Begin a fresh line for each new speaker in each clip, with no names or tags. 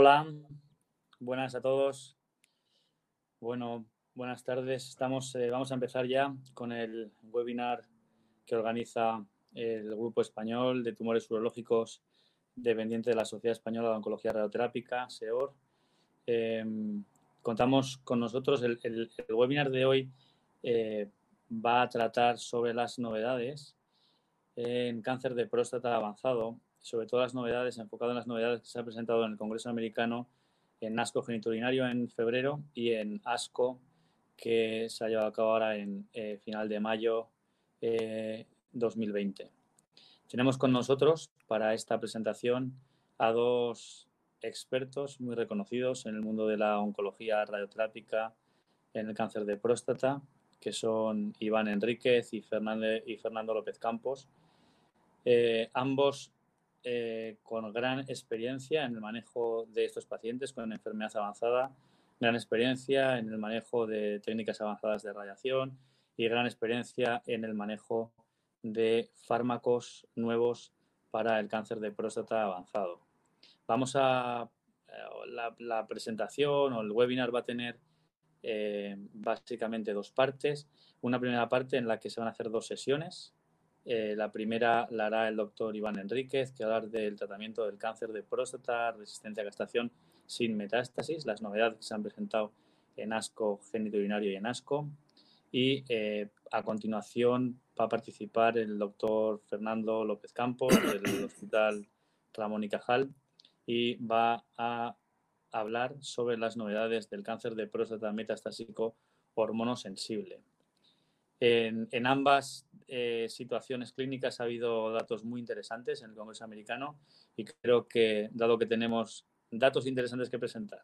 Hola, buenas a todos. Bueno, buenas tardes. Estamos, eh, vamos a empezar ya con el webinar que organiza el Grupo Español de Tumores Urológicos dependiente de la Sociedad Española de Oncología Radioterápica, SEOR. Em, contamos con nosotros, el, webinar de hoy eh, va a tratar sobre las novedades en cáncer de próstata avanzado, sobre todo las novedades, enfocado en las novedades que se han presentado en el Congreso Americano en ASCO geniturinario en febrero y en ASCO que se ha llevado a cabo ahora en eh, final de mayo 2020. Eh, Tenemos con nosotros para esta presentación a dos expertos muy reconocidos en el mundo de la oncología radioterápica en el cáncer de próstata, que son Iván Enríquez y Fernando López Campos. Eh, ambos eh, con gran experiencia en el manejo de estos pacientes con enfermedad avanzada, gran experiencia en el manejo de técnicas avanzadas de radiación y gran experiencia en el manejo de fármacos nuevos para el cáncer de próstata avanzado. Vamos a eh, la, presentación o el webinar va a tener básicamente dos partes. Una primera parte en la que se van a hacer dos sesiones eh, la primera la hará el doctor Iván Enríquez, que va a hablar del tratamiento del cáncer de próstata, resistencia a castración sin metástasis, las novedades que se han presentado en ASCO genitourinario y en ASCO. Y eh, a continuación va a participar el doctor Fernando López Campos del Hospital Ramón y Cajal y va a hablar sobre las novedades del cáncer de próstata metastásico hormonosensible. En, en ambas eh, situaciones clínicas ha habido datos muy interesantes en el Congreso americano y creo que, dado que tenemos datos interesantes que presentar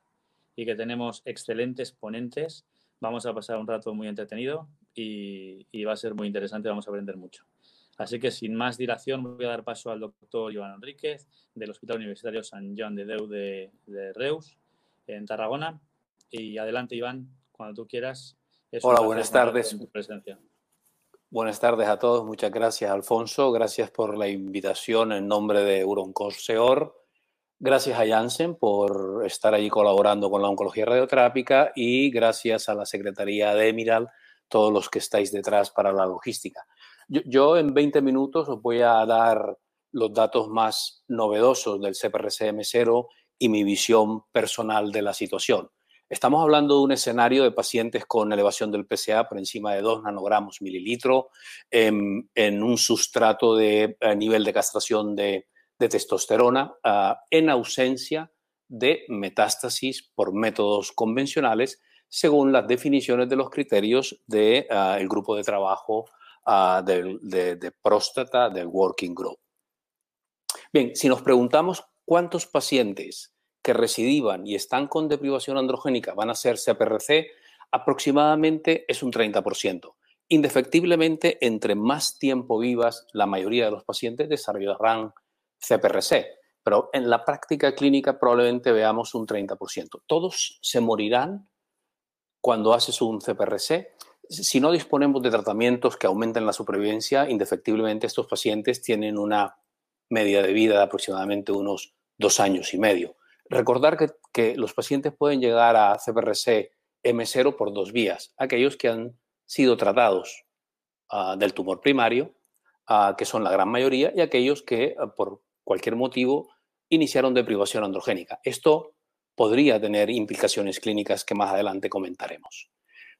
y que tenemos excelentes ponentes, vamos a pasar un rato muy entretenido y, va a ser muy interesante, vamos a aprender mucho. Así que sin más dilación voy a dar paso al doctor Iván Enríquez del Hospital Universitario San Joan de Deu de, Reus, en Tarragona. Y adelante, Iván, cuando tú quieras.
Hola, buenas tardes. Presencia. Buenas tardes a todos. Muchas gracias, Alfonso. Gracias por la invitación en nombre de Seor. Gracias a Janssen por estar ahí colaborando con la oncología radioterápica y gracias a la Secretaría de Emiral, todos los que estáis detrás para la logística. Yo, yo en 20 minutos os voy a dar los datos más novedosos del CPRCM0 y mi visión personal de la situación. Estamos hablando de un escenario de pacientes con elevación del PSA por encima de 2 nanogramos mililitro, en, un sustrato de nivel de castración de, testosterona ah, en ausencia de metástasis por métodos convencionales, según las definiciones de los criterios del ah, grupo de trabajo ah, de próstata del Working Group. Bien, si nos preguntamos cuántos pacientes que recidivan y están con deprivación androgénica van a ser CPRC, aproximadamente es un 30%. Indefectiblemente, entre más tiempo vivas, la mayoría de los pacientes desarrollarán CPRC, pero en la práctica clínica probablemente veamos un 30%. Todos se morirán cuando haces un CPRC. Si no disponemos de tratamientos que aumenten la supervivencia, indefectiblemente estos pacientes tienen una media de vida de aproximadamente unos dos años y medio. Recordar que, los pacientes pueden llegar a CPRC M0 por dos vías. Aquellos que han sido tratados ah, del tumor primario, ah, que son la gran mayoría, y aquellos que ah, por cualquier motivo iniciaron deprivación androgénica. Esto podría tener implicaciones clínicas que más adelante comentaremos.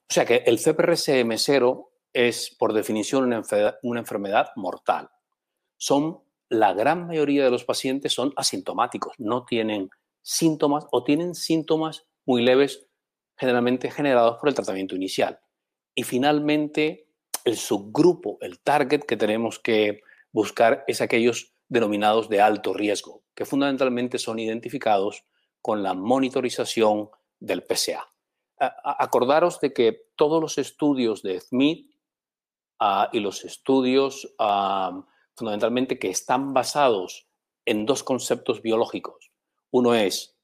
O sea que el CPRC M0 es por definición una enfermedad, una enfermedad mortal. Son la gran mayoría de los pacientes son asintomáticos, no tienen síntomas o tienen síntomas muy leves, generalmente generados por el tratamiento inicial. Y finalmente, el subgrupo, el target que tenemos que buscar es aquellos denominados de alto riesgo, que fundamentalmente son identificados con la monitorización del PSA. acordaros de que todos los estudios de Smith ah, y los estudios ah, fundamentalmente que están basados en dos conceptos biológicos, uno es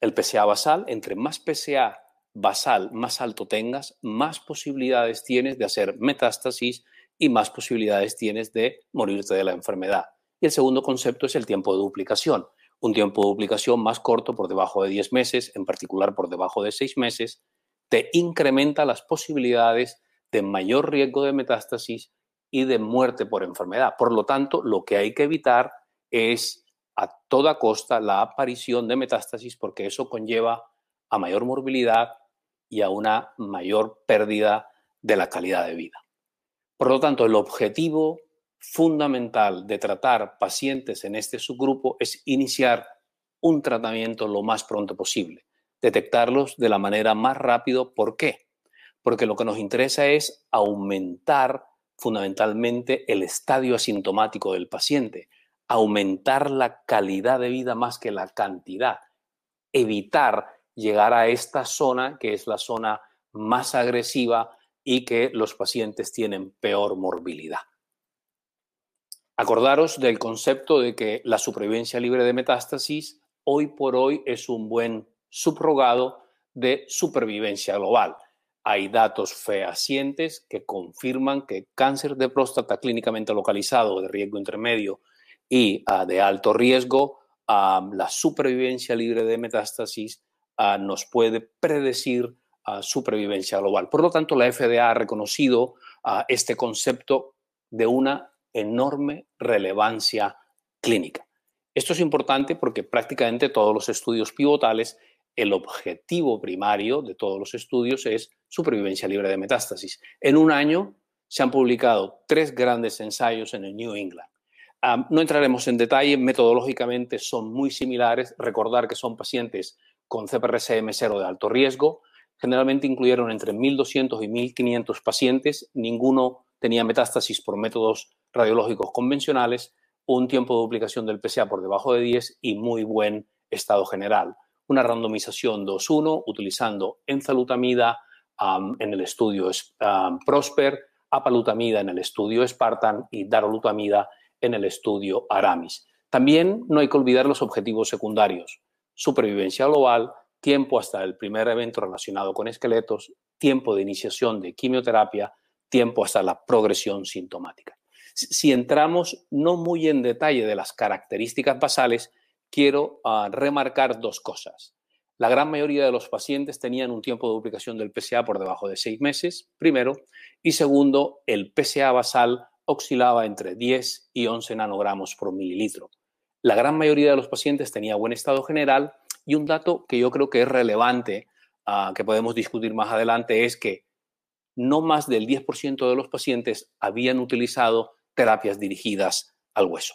el PSA basal. Entre más PSA basal más alto tengas, más posibilidades tienes de hacer metástasis y más posibilidades tienes de morirte de la enfermedad. Y el segundo concepto es el tiempo de duplicación. Un tiempo de duplicación más corto, por debajo de 10 meses, en particular por debajo de 6 meses, te incrementa las posibilidades de mayor riesgo de metástasis y de muerte por enfermedad. Por lo tanto, lo que hay que evitar es a toda costa la aparición de metástasis porque eso conlleva a mayor morbilidad y a una mayor pérdida de la calidad de vida. Por lo tanto, el objetivo fundamental de tratar pacientes en este subgrupo es iniciar un tratamiento lo más pronto posible, detectarlos de la manera más rápido. ¿Por qué? Porque lo que nos interesa es aumentar fundamentalmente el estadio asintomático del paciente, aumentar la calidad de vida más que la cantidad, evitar llegar a esta zona que es la zona más agresiva y que los pacientes tienen peor morbilidad. Acordaros del concepto de que la supervivencia libre de metástasis hoy por hoy es un buen subrogado de supervivencia global. Hay datos fehacientes que confirman que cáncer de próstata clínicamente localizado de riesgo intermedio y ah, de alto riesgo, ah, la supervivencia libre de metástasis ah, nos puede predecir supervivencia global. Por lo tanto, la FDA ha reconocido este concepto de una enorme relevancia clínica. Esto es importante porque prácticamente todos los estudios pivotales, el objetivo primario de todos los estudios es supervivencia libre de metástasis. En un año se han publicado tres grandes ensayos en el New England no entraremos en detalle, metodológicamente son muy similares. Recordar que son pacientes con CPRCM0 de alto riesgo. Generalmente incluyeron entre 1.200 y 1.500 pacientes. Ninguno tenía metástasis por métodos radiológicos convencionales. Un tiempo de duplicación del PSA por debajo de 10 y muy buen estado general. Una randomización 2-1 utilizando enzalutamida en el estudio Prosper, apalutamida en el estudio Spartan y darolutamida en el estudio Aramis. También no hay que olvidar los objetivos secundarios, supervivencia global, tiempo hasta el primer evento relacionado con esqueletos, tiempo de iniciación de quimioterapia, tiempo hasta la progresión sintomática. Si entramos no muy en detalle de las características basales, quiero ah, remarcar dos cosas. La gran mayoría de los pacientes tenían un tiempo de duplicación del PSA por debajo de seis meses, primero, y segundo, el PSA basal oscilaba entre 10 y 11 nanogramos por mililitro. La gran mayoría de los pacientes tenía buen estado general y un dato que yo creo que es relevante, ah, que podemos discutir más adelante, es que no más del 10% de los pacientes habían utilizado terapias dirigidas al hueso.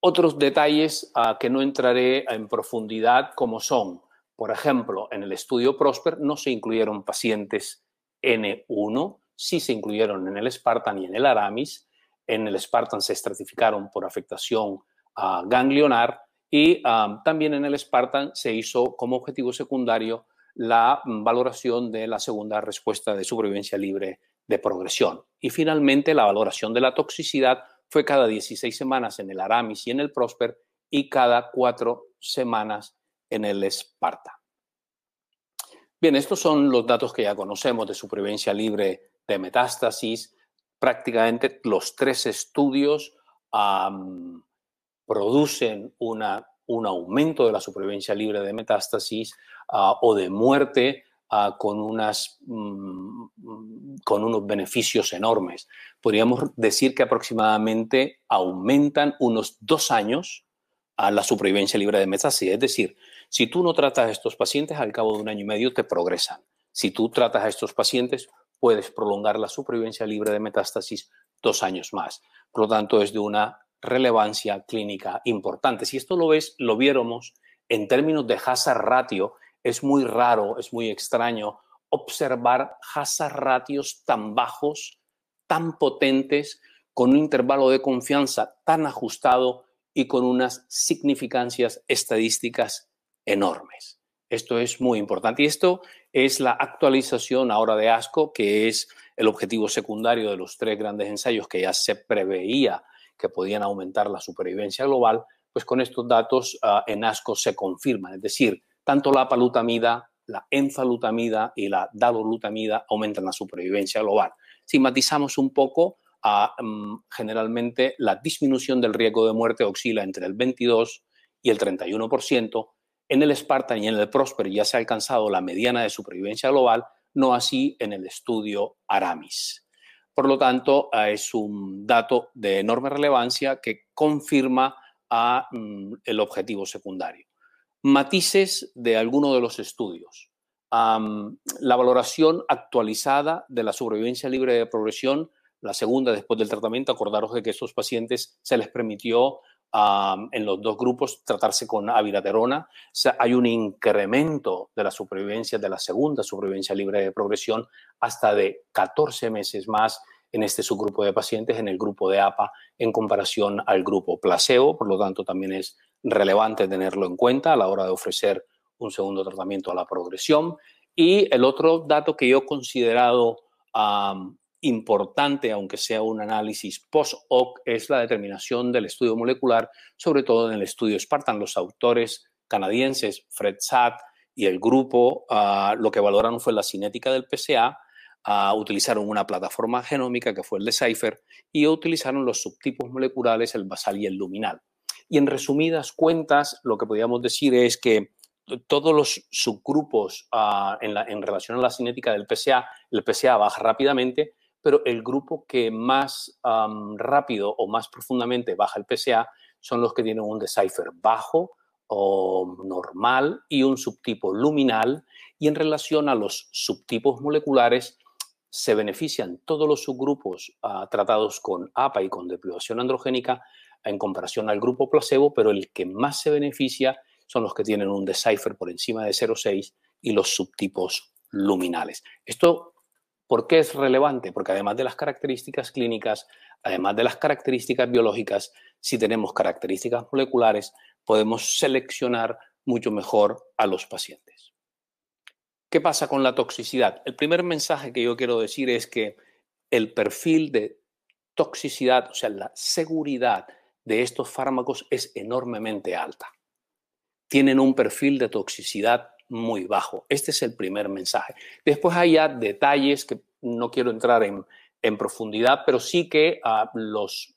Otros detalles ah, que no entraré en profundidad como son, por ejemplo, en el estudio Prosper no se incluyeron pacientes N1, sí se incluyeron en el Spartan y en el Aramis. En el Spartan se estratificaron por afectación ganglionar y también en el Spartan se hizo como objetivo secundario la valoración de la segunda respuesta de supervivencia libre de progresión. Y finalmente la valoración de la toxicidad fue cada 16 semanas en el Aramis y en el Prosper y cada cuatro semanas en el Spartan. Bien, estos son los datos que ya conocemos de supervivencia libre de metástasis. Prácticamente los tres estudios producen una, un aumento de la supervivencia libre de metástasis ah, o de muerte ah, con, unas, mm, con unos beneficios enormes. Podríamos decir que aproximadamente aumentan unos dos años a la supervivencia libre de metástasis. Es decir, si tú no tratas a estos pacientes, al cabo de un año y medio te progresan. Si tú tratas a estos pacientes, puedes prolongar la supervivencia libre de metástasis dos años más. Por lo tanto, es de una relevancia clínica importante. Si esto lo ves, lo viéramos en términos de hazard ratio, es muy raro, es muy extraño observar hazard ratios tan bajos, tan potentes, con un intervalo de confianza tan ajustado y con unas significancias estadísticas enormes. Esto es muy importante y esto es la actualización ahora de ASCO, que es el objetivo secundario de los tres grandes ensayos que ya se preveía que podían aumentar la supervivencia global, pues con estos datos ah, en ASCO se confirman. Es decir, tanto la palutamida, la enzalutamida y la dalolutamida aumentan la supervivencia global. Si matizamos un poco, ah, mm, generalmente la disminución del riesgo de muerte oscila entre el 22 y el 31%. En el Spartan y en el Prosper ya se ha alcanzado la mediana de supervivencia global, no así en el estudio Aramis. Por lo tanto, es un dato de enorme relevancia que confirma a, mm, el objetivo secundario. Matices de alguno de los estudios. la valoración actualizada de la sobrevivencia libre de progresión, la segunda después del tratamiento, acordaros de que estos pacientes se les permitió en los dos grupos tratarse con sea, hay un incremento de la supervivencia, de la segunda supervivencia libre de progresión, hasta de 14 meses más en este subgrupo de pacientes, en el grupo de APA, en comparación al grupo placebo. Por lo tanto, también es relevante tenerlo en cuenta a la hora de ofrecer un segundo tratamiento a la progresión. Y el otro dato que yo he considerado importante, aunque sea un análisis post-hoc, es la determinación del estudio molecular, sobre todo en el estudio Spartan. Los autores canadienses, Fred Satt y el grupo, ah, lo que valoraron fue la cinética del PSA, uh, utilizaron una plataforma genómica que fue el Decipher y utilizaron los subtipos moleculares, el basal y el luminal. Y en resumidas cuentas, lo que podríamos decir es que todos los subgrupos ah, en, en, relación a la cinética del PSA, el PSA baja rápidamente, pero el grupo que más rápido o más profundamente baja el PSA son los que tienen un decipher bajo o normal y un subtipo luminal. Y en relación a los subtipos moleculares, se benefician todos los subgrupos ah, tratados con APA y con deprivación androgénica en comparación al grupo placebo, pero el que más se beneficia son los que tienen un decipher por encima de 0,6 y los subtipos luminales. Esto ¿Por qué es relevante? Porque además de las características clínicas, además de las características biológicas, si tenemos características moleculares, podemos seleccionar mucho mejor a los pacientes. ¿Qué pasa con la toxicidad? El primer mensaje que yo quiero decir es que el perfil de toxicidad, o sea, la seguridad de estos fármacos es enormemente alta. Tienen un perfil de toxicidad muy bajo. Este es el primer mensaje. Después hay ya detalles que no quiero entrar en, profundidad, pero sí que ah, los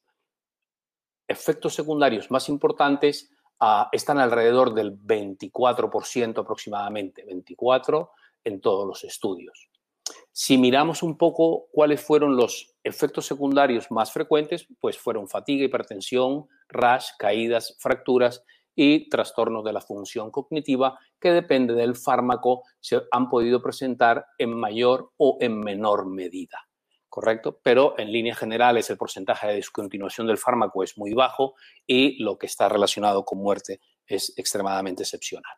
efectos secundarios más importantes ah, están alrededor del 24% aproximadamente, 24% en todos los estudios. Si miramos un poco cuáles fueron los efectos secundarios más frecuentes, pues fueron fatiga, hipertensión, rash, caídas, fracturas y trastornos de la función cognitiva que depende del fármaco se han podido presentar en mayor o en menor medida. ¿Correcto? Pero en líneas generales el porcentaje de discontinuación del fármaco es muy bajo y lo que está relacionado con muerte es extremadamente excepcional.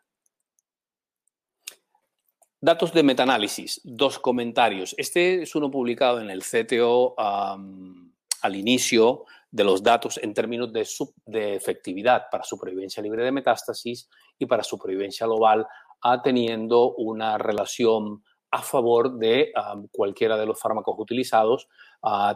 Datos de metaanálisis, dos comentarios. Este es uno publicado en el CTO al inicio de los datos en términos de, de efectividad para supervivencia libre de metástasis y para supervivencia global, teniendo una relación a favor de cualquiera de los fármacos utilizados,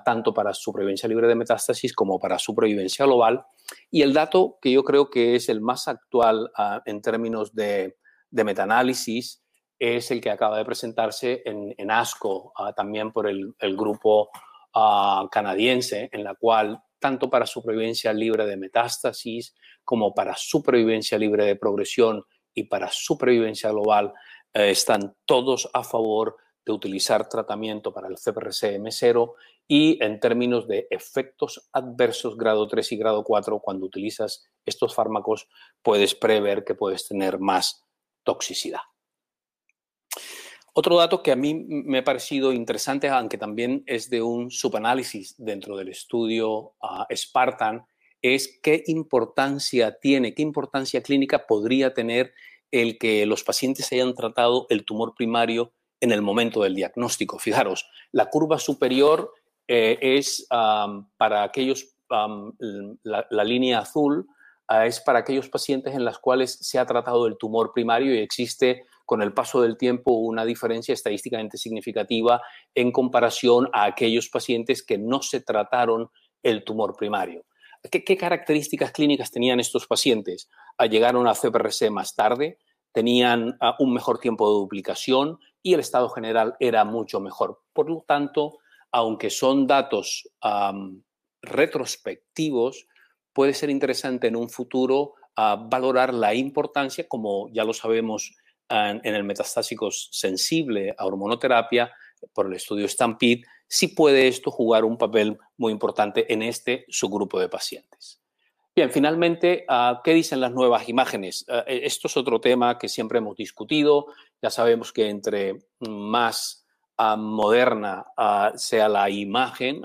tanto para supervivencia libre de metástasis como para supervivencia global. Y el dato que yo creo que es el más actual en términos de, de metaanálisis es el que acaba de presentarse en, ASCO, también por el, el grupo canadiense, en la cual tanto para supervivencia libre de metástasis como para supervivencia libre de progresión y para supervivencia global, eh, están todos a favor de utilizar tratamiento para el CPRC-M0 y en términos de efectos adversos grado 3 y grado 4, cuando utilizas estos fármacos, puedes prever que puedes tener más toxicidad. Otro dato que a mí me ha parecido interesante, aunque también es de un subanálisis dentro del estudio ah, Spartan, es qué importancia tiene, qué importancia clínica podría tener el que los pacientes hayan tratado el tumor primario en el momento del diagnóstico. Fijaros, la curva superior eh, es para aquellos, la, línea azul ah, es para aquellos pacientes en los cuales se ha tratado el tumor primario y existe con el paso del tiempo una diferencia estadísticamente significativa en comparación a aquellos pacientes que no se trataron el tumor primario. ¿Qué, características clínicas tenían estos pacientes? Ah, llegaron a CPRC más tarde, tenían ah, un mejor tiempo de duplicación y el estado general era mucho mejor. Por lo tanto, aunque son datos retrospectivos, puede ser interesante en un futuro valorar la importancia, como ya lo sabemos en, el metastásico sensible a hormonoterapia, por el estudio Stampede, si puede esto jugar un papel muy importante en este subgrupo de pacientes. Bien, finalmente, ah, ¿qué dicen las nuevas imágenes? Ah, e, esto es otro tema que siempre hemos discutido. Ya sabemos que entre más ah, moderna sea la imagen,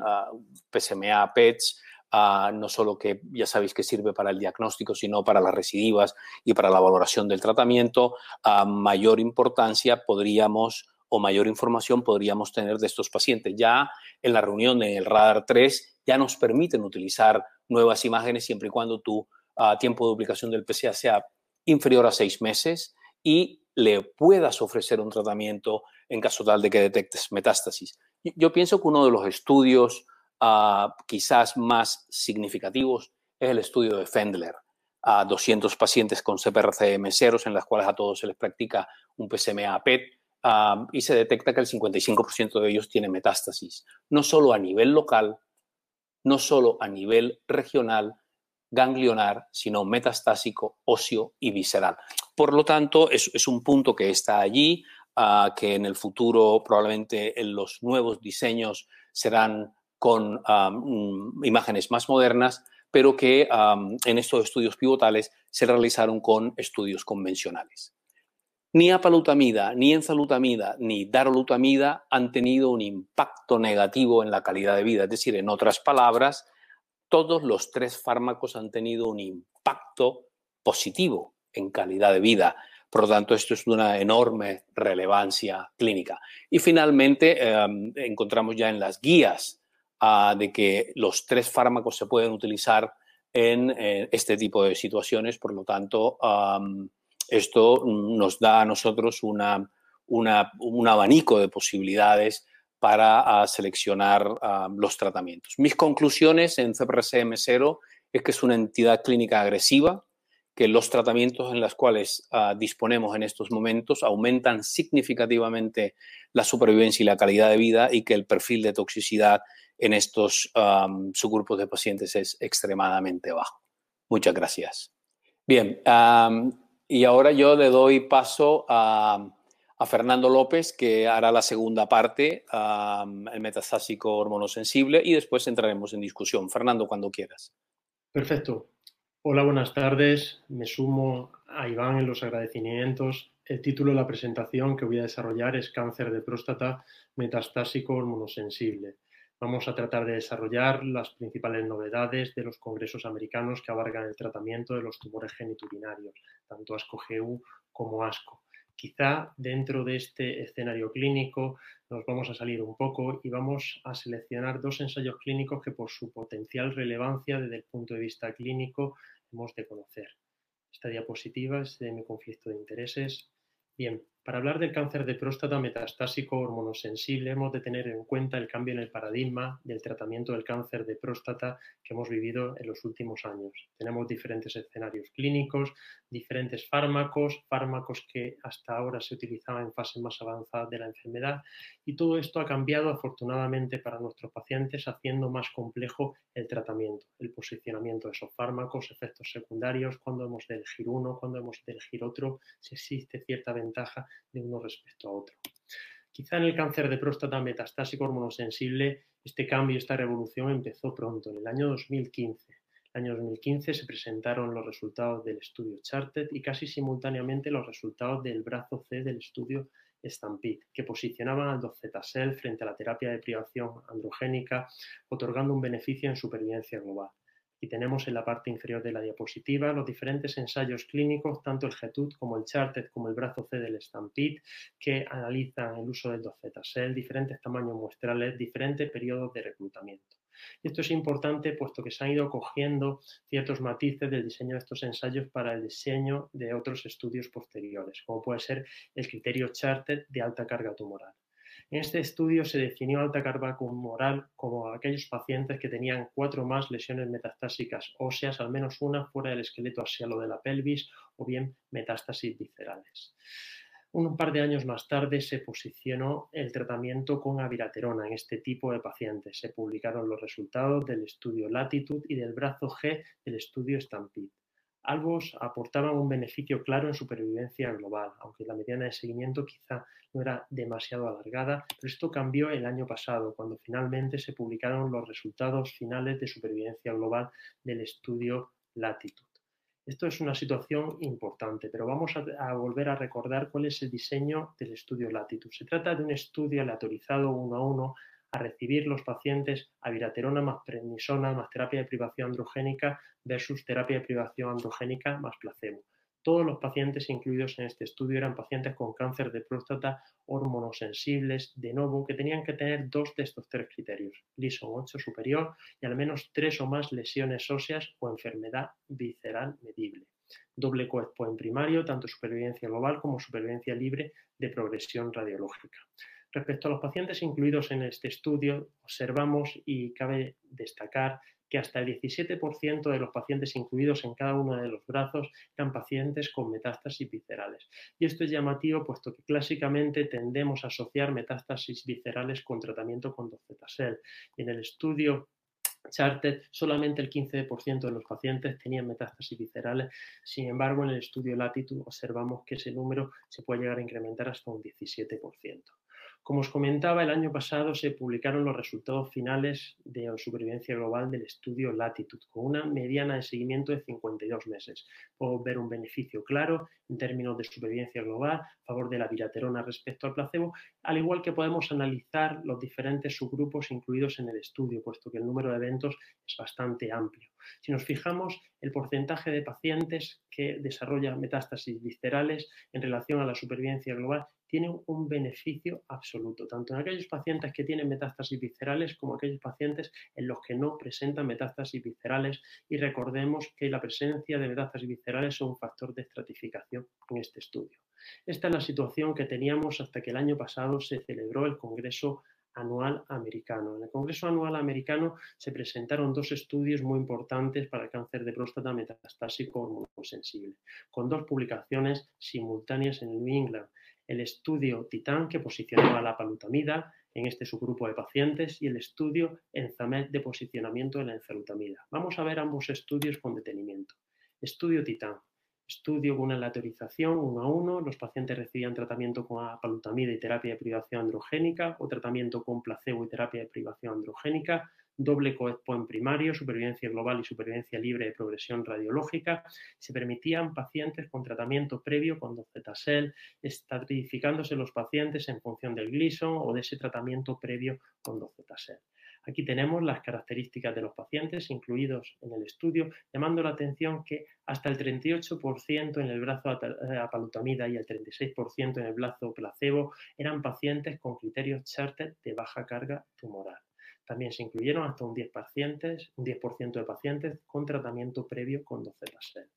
PSMA, PETs, no solo que ya sabéis que sirve para el diagnóstico, sino para las recidivas y para la valoración del tratamiento, a mayor importancia podríamos o mayor información podríamos tener de estos pacientes. Ya en la reunión en el Radar 3 ya nos permiten utilizar nuevas imágenes siempre y cuando tu ah, tiempo de duplicación del PCA sea inferior a seis meses y le puedas ofrecer un tratamiento en caso tal de que detectes metástasis. Yo pienso que uno de los estudios ah, quizás más significativos es el estudio de Fendler a 200 pacientes con CPRCM ceros en las cuales a todos se les practica un PSMA PET y se detecta que el 55% de ellos tiene metástasis, no solo a nivel local, no solo a nivel regional, ganglionar, sino metastásico, óseo y visceral. Por lo tanto, es, un punto que está allí, que en el futuro probablemente en los nuevos diseños serán con imágenes más modernas, pero que en estos estudios pivotales se realizaron con estudios convencionales. Ni apalutamida, ni enzalutamida, ni darolutamida han tenido un impacto negativo en la calidad de vida. Es decir, en otras palabras, todos los tres fármacos han tenido un impacto positivo en calidad de vida. Por lo tanto, esto es de una enorme relevancia clínica. Y finalmente, em, encontramos ya en las guías ah, de que los tres fármacos se pueden utilizar en eh, este tipo de situaciones. Por lo tanto, esto nos da a nosotros un abanico de posibilidades para ah, seleccionar ah, los tratamientos. Mis conclusiones en CPRCM0 es que es una entidad clínica agresiva, que los tratamientos en los cuales disponemos en estos momentos aumentan significativamente la supervivencia y la calidad de vida y que el perfil de toxicidad en estos subgrupos de pacientes es extremadamente bajo. Muchas gracias. Bien, y ahora yo le doy paso a, Fernando López, que hará la segunda parte, el metastásico hormonosensible, y después entraremos en discusión. Fernando, cuando quieras.
Perfecto. Hola, buenas tardes. Me sumo a Iván en los agradecimientos. El título de la presentación que voy a desarrollar es Cáncer de próstata metastásico hormonosensible. Vamos a tratar de desarrollar las principales novedades de los congresos americanos que abarcan el tratamiento de los tumores geniturinarios, tanto ASCO-GU como ASCO. Quizá dentro de este escenario clínico nos vamos a salir un poco y vamos a seleccionar dos ensayos clínicos que por su potencial relevancia desde el punto de vista clínico hemos de conocer. Esta diapositiva es de mi conflicto de intereses. Bien, para hablar del cáncer de próstata metastásico hormonosensible hemos de tener en cuenta el cambio en el paradigma del tratamiento del cáncer de próstata que hemos vivido en los últimos años. Tenemos diferentes escenarios clínicos, diferentes fármacos, fármacos que hasta ahora se utilizaban en fases más avanzadas de la enfermedad y todo esto ha cambiado afortunadamente para nuestros pacientes haciendo más complejo el tratamiento, el posicionamiento de esos fármacos, efectos secundarios, cuando hemos de elegir uno, cuando hemos de elegir otro, si existe cierta ventaja de uno respecto a otro. Quizá en el cáncer de próstata metastásico hormonosensible este cambio, esta revolución empezó pronto, en el año 2015. En el año 2015 se presentaron los resultados del estudio Charted y casi simultáneamente los resultados del brazo C del estudio Stampede, que posicionaban al docetaxel frente a la terapia de privación androgénica, otorgando un beneficio en supervivencia global. Y tenemos en la parte inferior de la diapositiva los diferentes ensayos clínicos, tanto el GETUT como el CHARTED como el brazo C del Stampede, que analizan el uso del docetaxel, diferentes tamaños muestrales, diferentes periodos de reclutamiento. Esto es importante puesto que se han ido cogiendo ciertos matices del diseño de estos ensayos para el diseño de otros estudios posteriores, como puede ser el criterio CHARTED de alta carga tumoral. En este estudio se definió alta carga tumoral como aquellos pacientes que tenían cuatro más lesiones metastásicas óseas, al menos una fuera del esqueleto axialo de la pelvis o bien metástasis viscerales. Un par de años más tarde se posicionó el tratamiento con aviraterona en este tipo de pacientes. Se publicaron los resultados del estudio Latitude y del brazo G del estudio Stampede. Ambos aportaban un beneficio claro en supervivencia global, aunque la mediana de seguimiento quizá no era demasiado alargada, pero esto cambió el año pasado, cuando finalmente se publicaron los resultados finales de supervivencia global del estudio Latitude. Esto es una situación importante, pero vamos a, volver a recordar cuál es el diseño del estudio Latitude. Se trata de un estudio aleatorizado uno a uno a recibir los pacientes aviraterona más prednisona más terapia de privación androgénica versus terapia de privación androgénica más placebo. Todos los pacientes incluidos en este estudio eran pacientes con cáncer de próstata hormonosensibles de nuevo que tenían que tener dos de estos tres criterios, Gleason 8 superior y al menos tres o más lesiones óseas o enfermedad visceral medible. Doble coexpo primario, tanto supervivencia global como supervivencia libre de progresión radiológica. Respecto a los pacientes incluidos en este estudio, observamos y cabe destacar que hasta el 17% de los pacientes incluidos en cada uno de los brazos eran pacientes con metástasis viscerales. Y esto es llamativo puesto que clásicamente tendemos a asociar metástasis viscerales con tratamiento con docetacel. Y en el estudio Charted, solamente el 15% de los pacientes tenían metástasis viscerales. Sin embargo, en el estudio Latitude observamos que ese número se puede llegar a incrementar hasta un 17%. Como os comentaba, el año pasado se publicaron los resultados finales de supervivencia global del estudio Latitude, con una mediana de seguimiento de 52 meses. Podemos ver un beneficio claro en términos de supervivencia global a favor de la bilaterona respecto al placebo, al igual que podemos analizar los diferentes subgrupos incluidos en el estudio, puesto que el número de eventos es bastante amplio. Si nos fijamos, el porcentaje de pacientes que desarrollan metástasis viscerales en relación a la supervivencia global tiene un beneficio absoluto, tanto en aquellos pacientes que tienen metástasis viscerales como aquellos pacientes en los que no presentan metástasis viscerales y recordemos que la presencia de metástasis viscerales es un factor de estratificación en este estudio. Esta es la situación que teníamos hasta que el año pasado se celebró el Congreso anual americano. En el Congreso anual americano se presentaron dos estudios muy importantes para el cáncer de próstata metastásico hormonosensible, con dos publicaciones simultáneas en New England el estudio TITAN que posicionaba la palutamida en este subgrupo de pacientes y el estudio ENZAMED de posicionamiento de la enzalutamida. Vamos a ver ambos estudios con detenimiento. Estudio TITAN. Estudio con una aleatorización uno a uno. Los pacientes recibían tratamiento con apalutamida y terapia de privación androgénica o tratamiento con placebo y terapia de privación androgénica doble coexpo en primario, supervivencia global y supervivencia libre de progresión radiológica. Se permitían pacientes con tratamiento previo con docetacel, estratificándose los pacientes en función del Gleason o de ese tratamiento previo con docetacel. Aquí tenemos las características de los pacientes incluidos en el estudio, llamando la atención que hasta el 38% en el brazo apalutamida y el 36% en el brazo placebo eran pacientes con criterios charter de baja carga tumoral. También se incluyeron hasta un 10%, pacientes, un 10 de pacientes con tratamiento previo con docetaxel.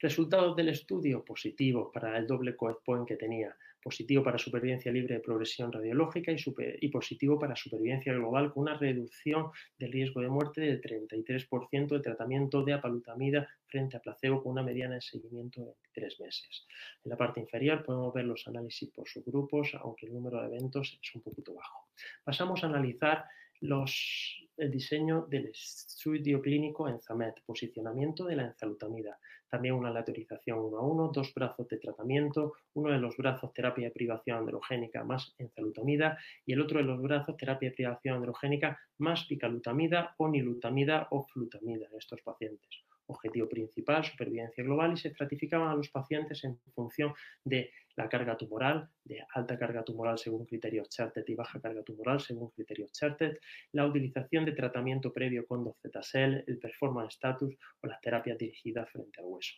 Resultados del estudio positivos para el doble coexpoint que tenía, positivo para supervivencia libre de progresión radiológica y, positivo para supervivencia global con una reducción del riesgo de muerte del 33% de tratamiento de apalutamida frente a placebo con una mediana de seguimiento de 23 meses. En la parte inferior podemos ver los análisis por subgrupos, aunque el número de eventos es un poquito bajo. Pasamos a analizar los, el diseño del estudio clínico en ZAMET, posicionamiento de la enzalutamida, también una laterización uno a uno, dos brazos de tratamiento, uno de los brazos terapia de privación androgénica más enzalutamida y el otro de los brazos terapia de privación androgénica más picalutamida o nilutamida o flutamida en estos pacientes. Objetivo principal, supervivencia global y se estratificaban a los pacientes en función de la carga tumoral, de alta carga tumoral según criterios Charted y baja carga tumoral según criterios Charted, la utilización de tratamiento previo con docetacel, el performance status o las terapias dirigidas frente al hueso.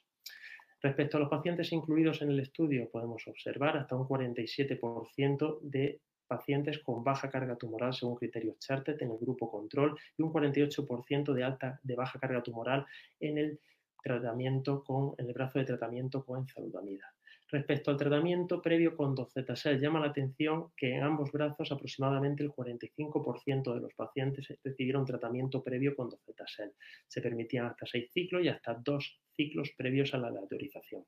Respecto a los pacientes incluidos en el estudio, podemos observar hasta un 47% de pacientes con baja carga tumoral según criterios Chartet en el grupo control y un 48% de alta de baja carga tumoral en el tratamiento con el brazo de tratamiento con enzalutamida. Respecto al tratamiento previo con docetacel, llama la atención que en ambos brazos aproximadamente el 45% de los pacientes recibieron tratamiento previo con docetacel. Se permitían hasta seis ciclos y hasta dos ciclos previos a la aleatorización.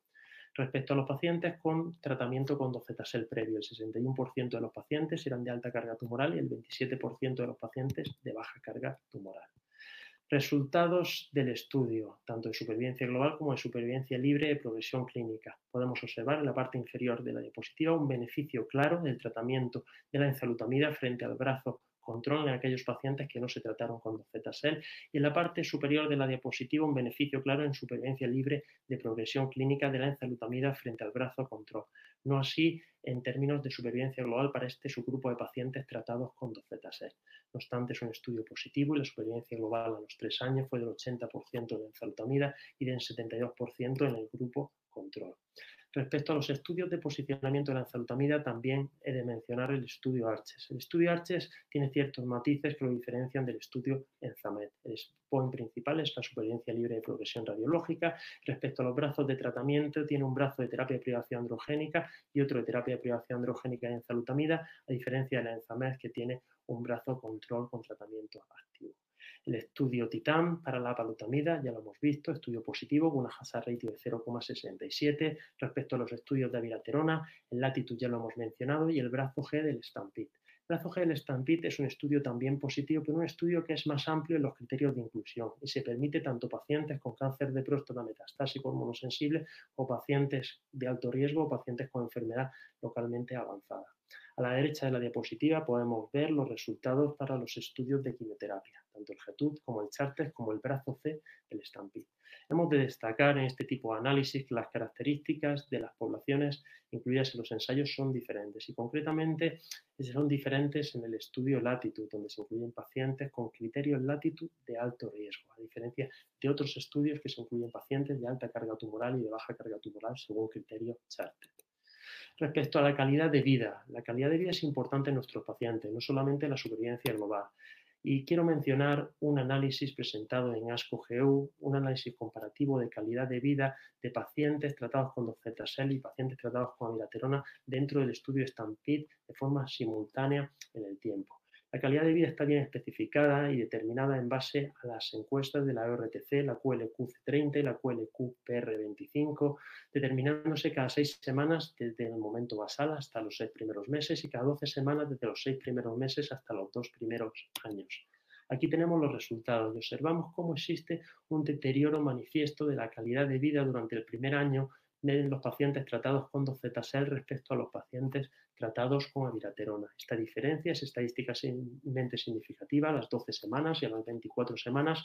Respecto a los pacientes con tratamiento con docetacel previo, el 61% de los pacientes eran de alta carga tumoral y el 27% de los pacientes de baja carga tumoral. Resultados del estudio, tanto de supervivencia global como de supervivencia libre de progresión clínica. Podemos observar en la parte inferior de la diapositiva un beneficio claro del tratamiento de la enzalutamida frente al brazo control en aquellos pacientes que no se trataron con docetaxel y en la parte superior de la diapositiva un beneficio claro en supervivencia libre de progresión clínica de la enzalutamida frente al brazo control. No así en términos de supervivencia global para este subgrupo de pacientes tratados con docetaxel. No obstante, es un estudio positivo y la supervivencia global a los tres años fue del 80% de enzalutamida y del 72% en el grupo control. Respecto a los estudios de posicionamiento de la enzalutamida, también he de mencionar el estudio Arches. El estudio Arches tiene ciertos matices que lo diferencian del estudio Enzamet. El point principal es la supervivencia libre de progresión radiológica. Respecto a los brazos de tratamiento, tiene un brazo de terapia de privación androgénica y otro de terapia de privación androgénica de enzalutamida, a diferencia de la Enzamet que tiene un brazo control con tratamiento activo. El estudio TITAN para la palutamida, ya lo hemos visto, estudio positivo con una hazard ratio de 0,67. Respecto a los estudios de aviraterona, el latitud ya lo hemos mencionado y el brazo G del Stampede. El brazo G del Stampede es un estudio también positivo, pero un estudio que es más amplio en los criterios de inclusión y se permite tanto pacientes con cáncer de próstata metastásico hormonosensible o pacientes de alto riesgo o pacientes con enfermedad localmente avanzada. A la derecha de la diapositiva podemos ver los resultados para los estudios de quimioterapia, tanto el GETUD como el CHARTES como el brazo C del STAMPID. Hemos de destacar en este tipo de análisis que las características de las poblaciones incluidas en los ensayos son diferentes y concretamente son diferentes en el estudio Latitud, donde se incluyen pacientes con criterios Latitud de alto riesgo, a diferencia de otros estudios que se incluyen pacientes de alta carga tumoral y de baja carga tumoral según criterio CHARTES. Respecto a la calidad de vida, la calidad de vida es importante en nuestros pacientes, no solamente la supervivencia global. Y quiero mencionar un análisis presentado en ASCO-GU, un análisis comparativo de calidad de vida de pacientes tratados con docetaxel y pacientes tratados con amiraterona dentro del estudio Stampede de forma simultánea en el tiempo. La calidad de vida está bien especificada y determinada en base a las encuestas de la ORTC, la QLQ-30 y la QLQ-PR25, determinándose cada seis semanas desde el momento basal hasta los seis primeros meses y cada 12 semanas desde los seis primeros meses hasta los dos primeros años. Aquí tenemos los resultados y observamos cómo existe un deterioro manifiesto de la calidad de vida durante el primer año de los pacientes tratados con docetaxel respecto a los pacientes tratados con aviraterona. Esta diferencia es estadísticamente significativa a las 12 semanas y a las 24 semanas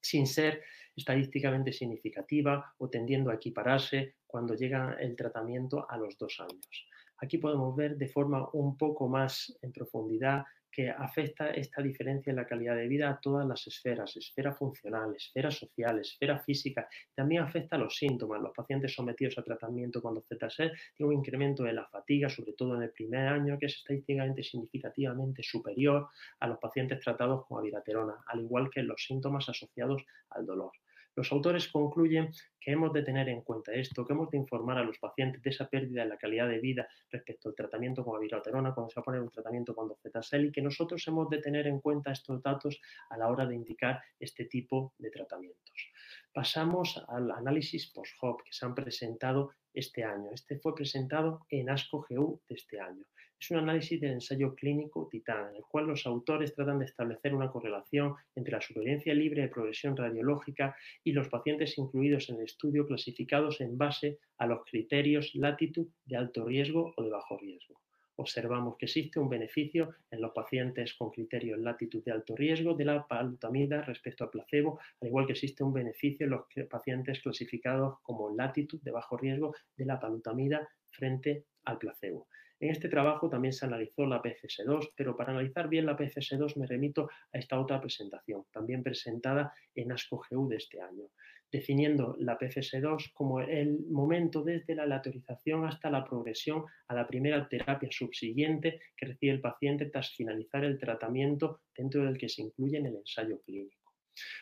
sin ser estadísticamente significativa o tendiendo a equipararse cuando llega el tratamiento a los dos años. Aquí podemos ver de forma un poco más en profundidad que afecta esta diferencia en la calidad de vida a todas las esferas, esfera funcional, esfera social, esfera física. También afecta a los síntomas. Los pacientes sometidos a tratamiento con docetaxel tienen un incremento de la fatiga, sobre todo en el primer año, que es estadísticamente significativamente superior a los pacientes tratados con aviraterona, al igual que los síntomas asociados al dolor. Los autores concluyen que hemos de tener en cuenta esto, que hemos de informar a los pacientes de esa pérdida de la calidad de vida respecto al tratamiento con aviroterona cuando se va a poner un tratamiento con docetaxel y que nosotros hemos de tener en cuenta estos datos a la hora de indicar este tipo de tratamientos. Pasamos al análisis post-HOP que se han presentado este año. Este fue presentado en ASCO-GU de este año. Es un análisis del ensayo clínico TITAN, en el cual los autores tratan de establecer una correlación entre la supervivencia libre de progresión radiológica y los pacientes incluidos en el estudio clasificados en base a los criterios latitud de alto riesgo o de bajo riesgo observamos que existe un beneficio en los pacientes con criterios latitud de alto riesgo de la palutamida respecto al placebo, al igual que existe un beneficio en los pacientes clasificados como latitud de bajo riesgo de la palutamida frente al placebo. En este trabajo también se analizó la PFS2, pero para analizar bien la PFS2 me remito a esta otra presentación, también presentada en ASCO-GU de este año definiendo la PFS2 como el momento desde la aleatorización hasta la progresión a la primera terapia subsiguiente que recibe el paciente tras finalizar el tratamiento dentro del que se incluye en el ensayo clínico.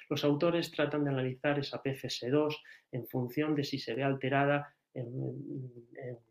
Los autores tratan de analizar esa PFS2 en función de si se ve alterada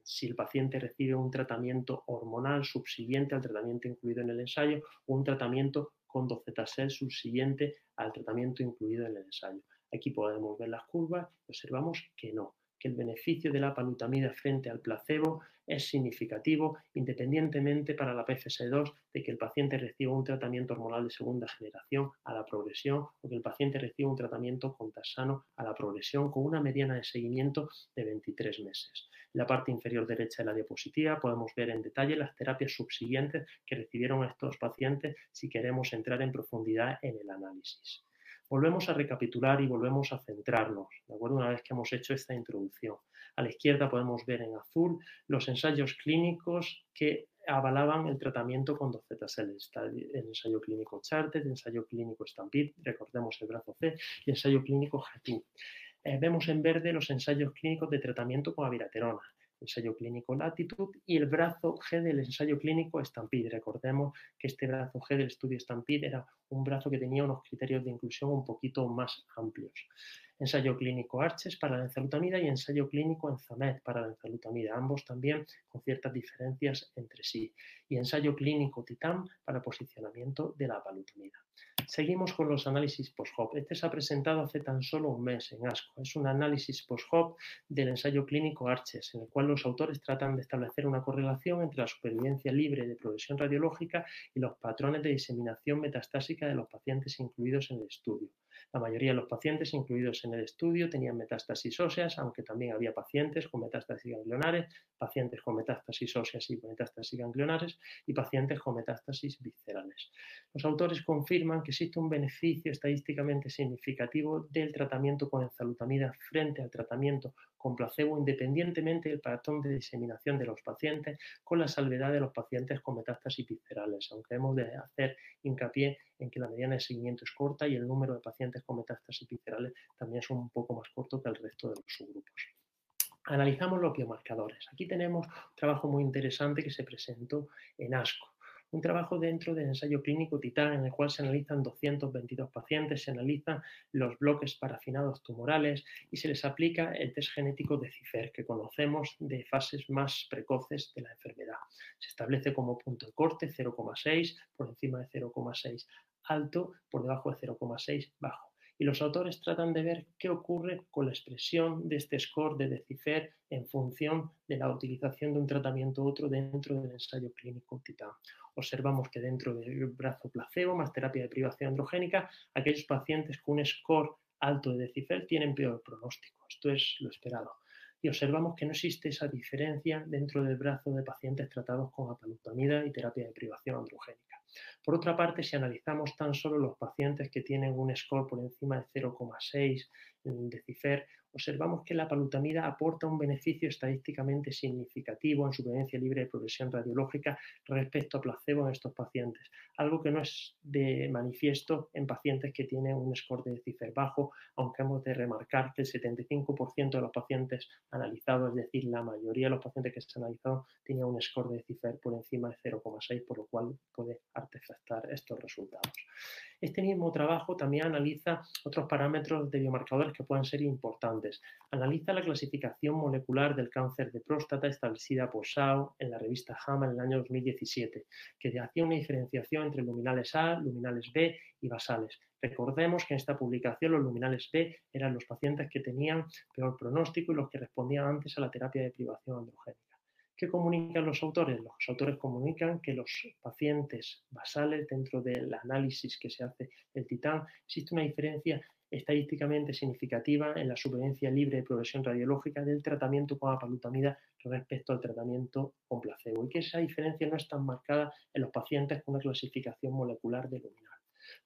si el paciente recibe un tratamiento hormonal subsiguiente al tratamiento incluido en el ensayo o un tratamiento con docetaxel subsiguiente al tratamiento incluido en el ensayo. Aquí podemos ver las curvas y observamos que no, que el beneficio de la palutamida frente al placebo es significativo independientemente para la PFS2 de que el paciente reciba un tratamiento hormonal de segunda generación a la progresión o que el paciente reciba un tratamiento con tasano a la progresión con una mediana de seguimiento de 23 meses. En la parte inferior derecha de la diapositiva podemos ver en detalle las terapias subsiguientes que recibieron estos pacientes si queremos entrar en profundidad en el análisis. Volvemos a recapitular y volvemos a centrarnos, ¿de acuerdo? Una vez que hemos hecho esta introducción. A la izquierda podemos ver en azul los ensayos clínicos que avalaban el tratamiento con docetaxel. El ensayo clínico Charted, el ensayo clínico Stampede, recordemos el brazo C, y el ensayo clínico g eh, vemos en verde los ensayos clínicos de tratamiento con abiraterona ensayo clínico Latitud y el brazo G del ensayo clínico Stampede. Recordemos que este brazo G del estudio Stampede era un brazo que tenía unos criterios de inclusión un poquito más amplios. Ensayo clínico Arches para la enzalutamida y ensayo clínico Enzamed para la enzalutamida, ambos también con ciertas diferencias entre sí. Y ensayo clínico Titan para posicionamiento de la palutamida. Seguimos con los análisis post-HOP. Este se ha presentado hace tan solo un mes en ASCO. Es un análisis post-HOP del ensayo clínico ARCHES, en el cual los autores tratan de establecer una correlación entre la supervivencia libre de progresión radiológica y los patrones de diseminación metastásica de los pacientes incluidos en el estudio. La mayoría de los pacientes incluidos en el estudio tenían metástasis óseas, aunque también había pacientes con metástasis ganglionares, pacientes con metástasis óseas y metástasis ganglionares y pacientes con metástasis viscerales. Los autores confirman que existe un beneficio estadísticamente significativo del tratamiento con enzalutamida frente al tratamiento con placebo independientemente del patrón de diseminación de los pacientes, con la salvedad de los pacientes con metástasis viscerales, aunque hemos de hacer hincapié en que la mediana de seguimiento es corta y el número de pacientes con metástasis viscerales también es un poco más corto que el resto de los subgrupos. Analizamos los biomarcadores. Aquí tenemos un trabajo muy interesante que se presentó en ASCO un trabajo dentro del ensayo clínico Titán en el cual se analizan 222 pacientes, se analizan los bloques parafinados tumorales y se les aplica el test genético de CIFER que conocemos de fases más precoces de la enfermedad. Se establece como punto de corte 0,6 por encima de 0,6 alto, por debajo de 0,6 bajo y los autores tratan de ver qué ocurre con la expresión de este score de Decifer en función de la utilización de un tratamiento u otro dentro del ensayo clínico TITAN. Observamos que dentro del brazo placebo más terapia de privación androgénica, aquellos pacientes con un score alto de Decifer tienen peor pronóstico. Esto es lo esperado. Y observamos que no existe esa diferencia dentro del brazo de pacientes tratados con apalutamida y terapia de privación androgénica. Por otra parte, si analizamos tan solo los pacientes que tienen un score por encima de 0,6 de CIFER, observamos que la palutamida aporta un beneficio estadísticamente significativo en supervivencia libre de progresión radiológica respecto a placebo en estos pacientes, algo que no es de manifiesto en pacientes que tienen un score de CIFER bajo, aunque hemos de remarcar que el 75% de los pacientes analizados, es decir, la mayoría de los pacientes que se han analizado, tenía un score de CIFER por encima de 0,6, por lo cual puede artefactar estos resultados. Este mismo trabajo también analiza otros parámetros de biomarcadores que pueden ser importantes. Analiza la clasificación molecular del cáncer de próstata establecida por SAO en la revista JAMA en el año 2017, que hacía una diferenciación entre luminales A, luminales B y basales. Recordemos que en esta publicación los luminales B eran los pacientes que tenían peor pronóstico y los que respondían antes a la terapia de privación androgénica. ¿Qué comunican los autores? Los autores comunican que los pacientes basales, dentro del análisis que se hace del titán, existe una diferencia estadísticamente significativa en la supervivencia libre de progresión radiológica del tratamiento con apalutamida respecto al tratamiento con placebo y que esa diferencia no es tan marcada en los pacientes con una clasificación molecular de luminal.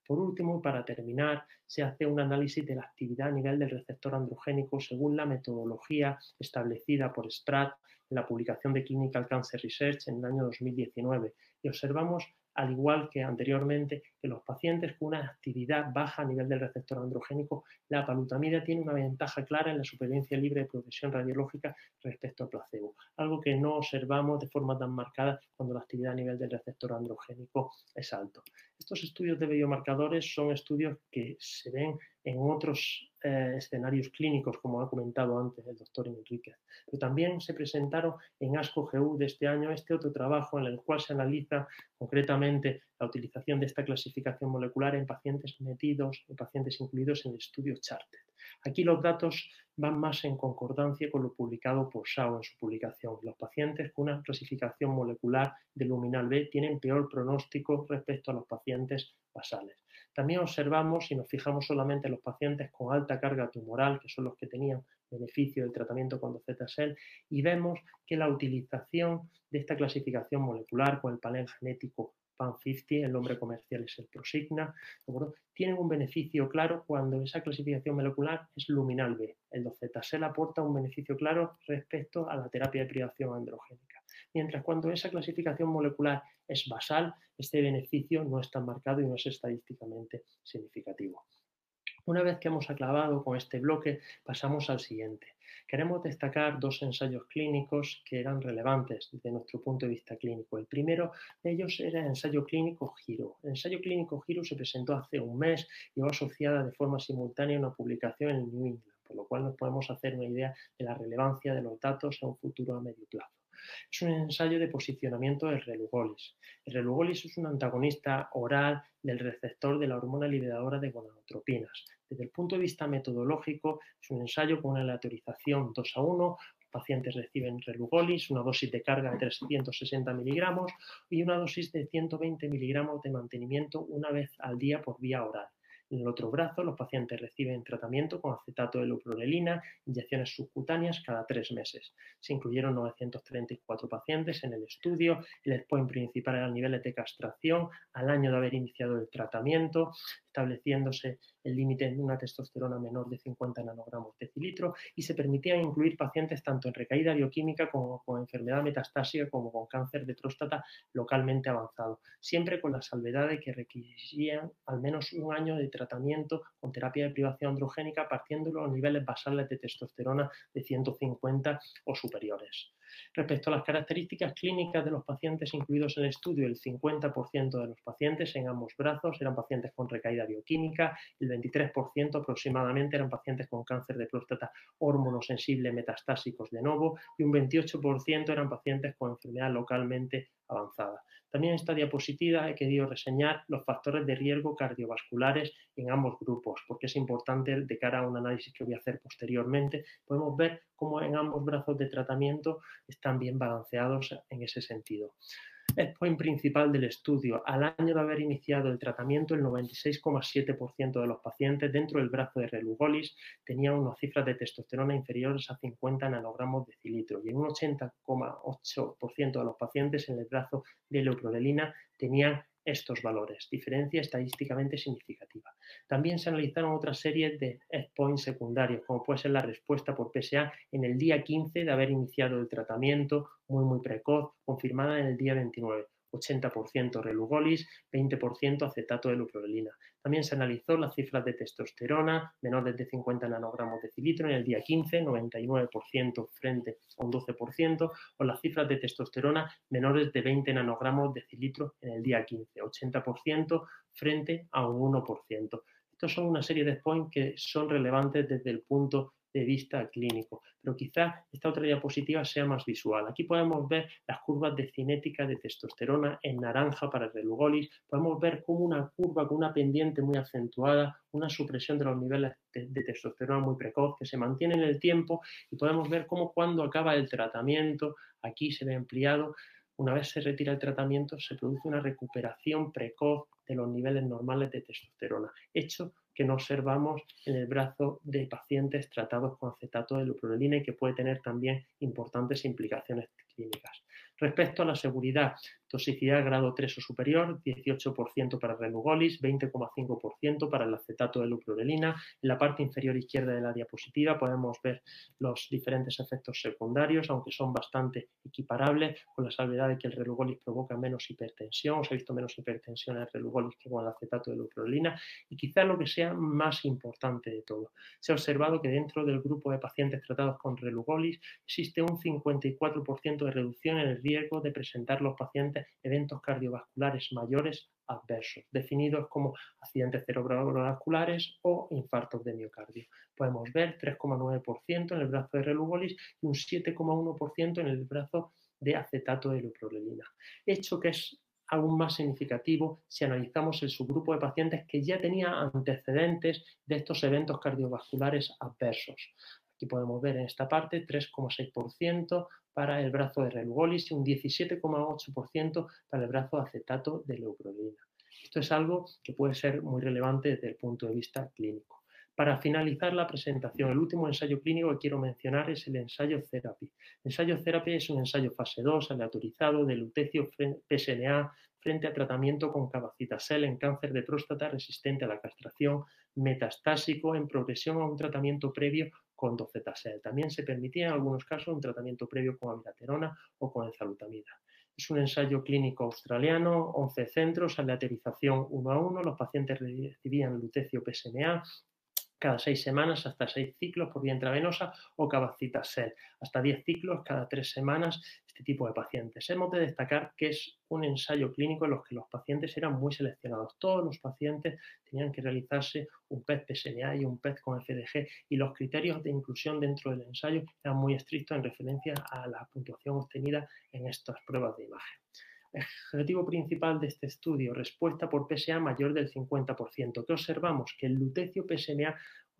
Por último, para terminar, se hace un análisis de la actividad a nivel del receptor androgénico según la metodología establecida por SPRAT la publicación de Clinical Cancer Research en el año 2019 y observamos al igual que anteriormente, los pacientes con una actividad baja a nivel del receptor androgénico, la palutamida tiene una ventaja clara en la supervivencia libre de progresión radiológica respecto al placebo, algo que no observamos de forma tan marcada cuando la actividad a nivel del receptor androgénico es alto. Estos estudios de biomarcadores son estudios que se ven en otros eh, escenarios clínicos, como ha comentado antes el doctor Enríquez. Pero también se presentaron en ASCO-GU de este año este otro trabajo en el cual se analiza concretamente la utilización de esta clasificación molecular en pacientes metidos, en pacientes incluidos en el estudio Charted. Aquí los datos van más en concordancia con lo publicado por SAO en su publicación. Los pacientes con una clasificación molecular de luminal B tienen peor pronóstico respecto a los pacientes basales. También observamos, si nos fijamos solamente en los pacientes con alta carga tumoral, que son los que tenían beneficio del tratamiento con docetacel, y vemos que la utilización de esta clasificación molecular con el panel genético PAN50, el nombre comercial es el Prosigna, tienen un beneficio claro cuando esa clasificación molecular es luminal B. El docetacel aporta un beneficio claro respecto a la terapia de privación androgénica. Mientras cuando esa clasificación molecular es basal, este beneficio no es tan marcado y no es estadísticamente significativo. Una vez que hemos acabado con este bloque, pasamos al siguiente. Queremos destacar dos ensayos clínicos que eran relevantes desde nuestro punto de vista clínico. El primero de ellos era el ensayo clínico GIRO. El ensayo clínico GIRO se presentó hace un mes y va asociada de forma simultánea a una publicación en New England, por lo cual nos podemos hacer una idea de la relevancia de los datos a un futuro a medio plazo. Es un ensayo de posicionamiento del relugolis. El relugolis es un antagonista oral del receptor de la hormona liberadora de gonadotropinas. Desde el punto de vista metodológico, es un ensayo con una aleatorización 2 a 1. Los pacientes reciben relugolis, una dosis de carga de 360 miligramos y una dosis de 120 miligramos de mantenimiento una vez al día por vía oral. En el otro brazo, los pacientes reciben tratamiento con acetato de leuprolelina, inyecciones subcutáneas cada tres meses. Se incluyeron 934 pacientes en el estudio. El endpoint principal era niveles de castración al año de haber iniciado el tratamiento, estableciéndose el límite de una testosterona menor de 50 nanogramos de cilitro y se permitían incluir pacientes tanto en recaída bioquímica como con enfermedad metastásica como con cáncer de próstata localmente avanzado, siempre con la salvedad de que requerían al menos un año de tratamiento con terapia de privación androgénica partiendo de los niveles basales de testosterona de 150 o superiores. Respecto a las características clínicas de los pacientes incluidos en el estudio, el 50% de los pacientes en ambos brazos eran pacientes con recaída bioquímica, el 23% aproximadamente eran pacientes con cáncer de próstata hormonosensible metastásicos de nuevo y un 28% eran pacientes con enfermedad localmente avanzada. También en esta diapositiva he querido reseñar los factores de riesgo cardiovasculares en ambos grupos, porque es importante de cara a un análisis que voy a hacer posteriormente. Podemos ver cómo en ambos brazos de tratamiento están bien balanceados en ese sentido. El point principal del estudio. Al año de haber iniciado el tratamiento, el 96,7% de los pacientes dentro del brazo de relugolis tenían unas cifras de testosterona inferiores a 50 nanogramos de cilitro y en un 80,8% de los pacientes en el brazo de leuprolelina tenían estos valores, diferencia estadísticamente significativa. También se analizaron otra serie de endpoints secundarios, como puede ser la respuesta por PSA en el día 15 de haber iniciado el tratamiento muy muy precoz, confirmada en el día 29. 80% relugolis, 20% acetato de leuprolelina. También se analizó las cifras de testosterona menores de 50 nanogramos de cilitro en el día 15, 99% frente a un 12%, o las cifras de testosterona menores de 20 nanogramos de cilitro en el día 15, 80% frente a un 1%. Estos son una serie de points que son relevantes desde el punto de vista clínico. Pero quizás esta otra diapositiva sea más visual. Aquí podemos ver las curvas de cinética de testosterona en naranja para el relugolis. Podemos ver como una curva con una pendiente muy acentuada, una supresión de los niveles de, de, testosterona muy precoz que se mantiene en el tiempo y podemos ver cómo cuando acaba el tratamiento, aquí se ve ampliado, una vez se retira el tratamiento, se produce una recuperación precoz de los niveles normales de testosterona, hecho que no observamos en el brazo de pacientes tratados con acetato de leuprolina y que puede tener también importantes implicaciones clínicas. Respecto a la seguridad, toxicidad grado 3 o superior, 18% para relugolis, 20,5% para el acetato de leuprolina. En la parte inferior izquierda de la diapositiva podemos ver los diferentes efectos secundarios, aunque son bastante equiparables, con la salvedad de que el relugolis provoca menos hipertensión, se ha visto menos hipertensión en el relugolis que con el acetato de leuprolina, y quizá lo que sea más importante de todo. Se ha observado que dentro del grupo de pacientes tratados con relugolis existe un 54% de reducción en el riesgo de presentar los pacientes eventos cardiovasculares mayores adversos, definidos como accidentes cerebrovasculares o infartos de miocardio. Podemos ver 3,9% en el brazo de relugolis y un 7,1% en el brazo de acetato de leuprolelina. Hecho que es aún más significativo si analizamos el subgrupo de pacientes que ya tenía antecedentes de estos eventos cardiovasculares adversos. Aquí podemos ver en esta parte 3,6% para el brazo de relugolis y un 17,8% para el brazo acetato de leuprolina. Esto es algo que puede ser muy relevante desde el punto de vista clínico. Para finalizar la presentación, el último ensayo clínico que quiero mencionar es el ensayo Therapy. El ensayo Therapy es un ensayo fase 2 aleatorizado de lutecio PSNA frente a tratamiento con capacitasel en cáncer de próstata resistente a la castración metastásico en progresión a un tratamiento previo con docetasel. También se permitía en algunos casos un tratamiento previo con amiraterona o con enzalutamida. Es un ensayo clínico australiano, 11 centros, aleatorización 1 a 1. Los pacientes recibían lutecio PSMA cada seis semanas hasta seis ciclos por vía intravenosa o cabacitasel, hasta diez ciclos cada tres semanas este tipo de pacientes. Hemos de destacar que es un ensayo clínico en los que los pacientes eran muy seleccionados. Todos los pacientes tenían que realizarse un PET PSMA y un PET con FDG y los criterios de inclusión dentro del ensayo eran muy estrictos en referencia a la puntuación obtenida en estas pruebas de imagen. Objetivo principal de este estudio, respuesta por PSA mayor del 50%. ¿Qué observamos? Que el lutecio PSMA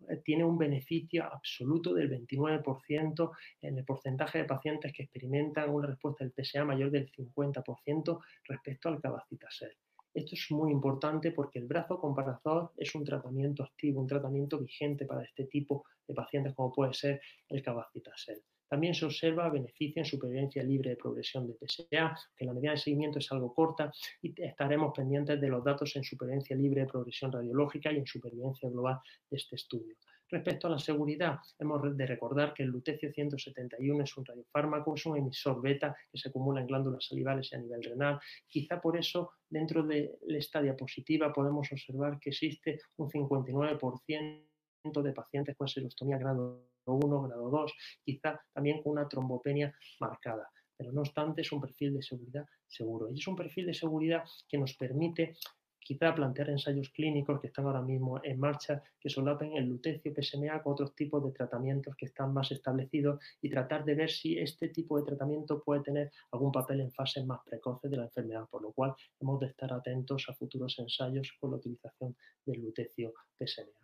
eh, tiene un beneficio absoluto del 29% en el porcentaje de pacientes que experimentan una respuesta del PSA mayor del 50% respecto al cabacitasel. Esto es muy importante porque el brazo comparador es un tratamiento activo, un tratamiento vigente para este tipo de pacientes como puede ser el cabacitasel. También se observa beneficio en supervivencia libre de progresión de PSA, que la medida de seguimiento es algo corta y estaremos pendientes de los datos en supervivencia libre de progresión radiológica y en supervivencia global de este estudio. Respecto a la seguridad, hemos de recordar que el lutecio 171 es un radiofármaco, es un emisor beta que se acumula en glándulas salivales y a nivel renal. Quizá por eso, dentro de esta diapositiva, podemos observar que existe un 59% de pacientes con serostomía grado 1, grado 2, quizá también con una trombopenia marcada. Pero no obstante, es un perfil de seguridad seguro. Y es un perfil de seguridad que nos permite quizá plantear ensayos clínicos que están ahora mismo en marcha, que solapen el lutecio PSMA con otros tipos de tratamientos que están más establecidos y tratar de ver si este tipo de tratamiento puede tener algún papel en fases más precoces de la enfermedad, por lo cual hemos de estar atentos a futuros ensayos con la utilización del lutecio PSMA.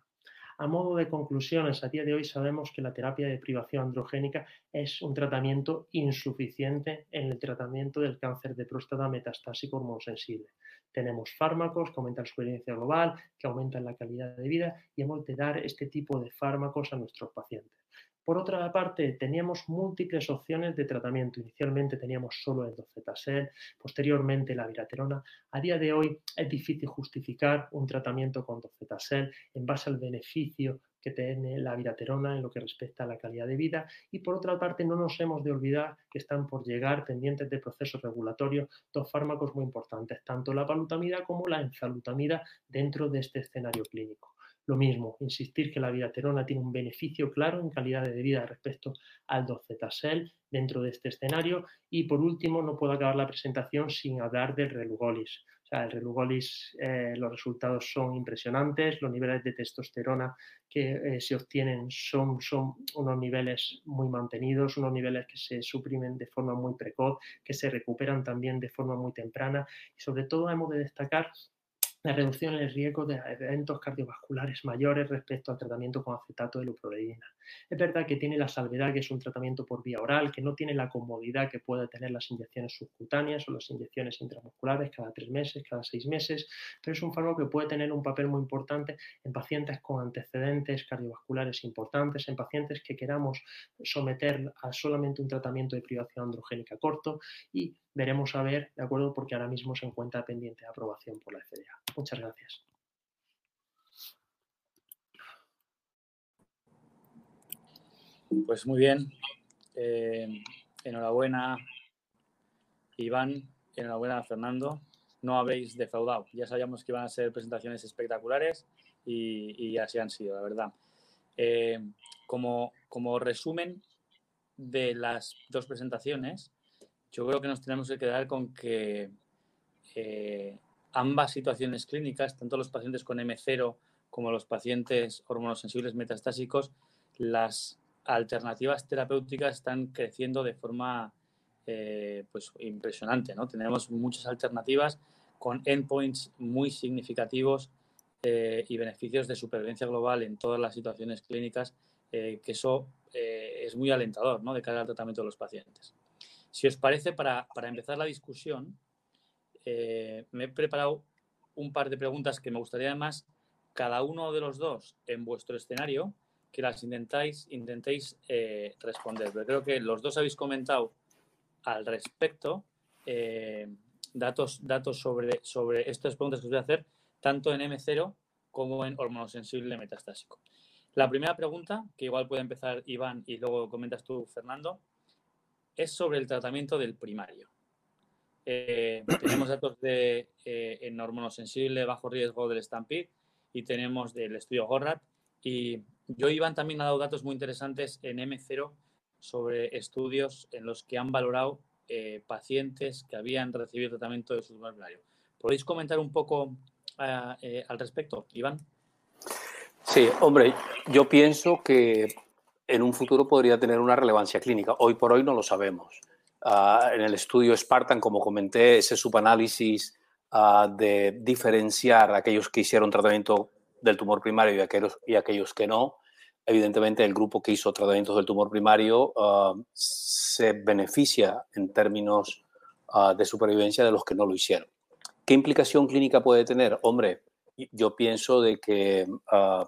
A modo de conclusiones, a día de hoy sabemos que la terapia de privación androgénica es un tratamiento insuficiente en el tratamiento del cáncer de próstata metastásico hormonosensible. Tenemos fármacos que aumentan la supervivencia global, que aumentan la calidad de vida y hemos de dar este tipo de fármacos a nuestros pacientes. Por otra parte, teníamos múltiples opciones de tratamiento. Inicialmente teníamos solo el docetasel, posteriormente la viraterona. A día de hoy es difícil justificar un tratamiento con docetasel en base al beneficio que tiene la viraterona en lo que respecta a la calidad de vida. Y por otra parte, no nos hemos de olvidar que están por llegar pendientes de procesos regulatorios dos fármacos muy importantes, tanto la palutamida como la enzalutamida dentro de este escenario clínico. Lo mismo, insistir que la viraterona tiene un beneficio claro en calidad de vida respecto al docetasel dentro de este escenario. Y por último, no puedo acabar la presentación sin hablar del relugolis. O sea, el relugolis, eh, los resultados son impresionantes, los niveles de testosterona que eh, se obtienen son, son unos niveles muy mantenidos, unos niveles que se suprimen de forma muy precoz, que se recuperan también de forma muy temprana. Y sobre todo hemos de destacar la reducción en el riesgo de eventos cardiovasculares mayores respecto al tratamiento con acetato de luproleína. Es verdad que tiene la salvedad que es un tratamiento por vía oral, que no tiene la comodidad que puede tener las inyecciones subcutáneas o las inyecciones intramusculares cada tres meses, cada seis meses, pero es un fármaco que puede tener un papel muy importante en pacientes con antecedentes cardiovasculares importantes, en pacientes que queramos someter a solamente un tratamiento de privación androgénica corto y veremos a ver, ¿de acuerdo? Porque ahora mismo se encuentra pendiente de aprobación por la FDA. Muchas gracias.
Pues muy bien. Eh, enhorabuena, Iván. Enhorabuena, Fernando. No habéis defraudado. Ya sabíamos que iban a ser presentaciones espectaculares y, así han sido, la verdad. Eh, como, como resumen de las dos presentaciones, yo creo que nos tenemos que quedar con que eh, ambas situaciones clínicas, tanto los pacientes con M0 como los pacientes hormonosensibles metastásicos, las alternativas terapéuticas están creciendo de forma eh, pues impresionante. ¿no? Tenemos muchas alternativas con endpoints muy significativos eh, y beneficios de supervivencia global en todas las situaciones clínicas, que eso es muy alentador ¿no? de cara al tratamiento de los pacientes. Si os parece, para, para empezar la discusión, me he preparado un par de preguntas que me gustaría además cada uno de los dos en vuestro escenario que las intentáis, intentéis eh, responder. Pero creo que los dos habéis comentado al respecto eh, datos, datos sobre, sobre estas preguntas que os voy a hacer, tanto en M0 como en hormonosensible metastásico. La primera pregunta, que igual puede empezar Iván y luego comentas tú, Fernando, es sobre el tratamiento del primario. Eh, tenemos datos de en hormonosensible bajo riesgo del Stampede y tenemos del estudio Gorrat y yo, Iván, también ha dado datos muy interesantes en M0 sobre estudios en los que han valorado eh, pacientes que habían recibido tratamiento de su tumor ¿Podéis comentar un poco ah, eh, al respecto, Iván?
Sí, hombre, yo pienso que en un futuro podría tener una relevancia clínica. Hoy por hoy no lo sabemos. Ah, en el estudio Spartan, como comenté, ese subanálisis uh, de diferenciar aquellos que hicieron tratamiento del tumor primario y aquellos, y aquellos que no, evidentemente el grupo que hizo tratamientos del tumor primario ah, se beneficia en términos ah, de supervivencia de los que no lo hicieron. ¿Qué implicación clínica puede tener? Hombre, yo pienso de que ah,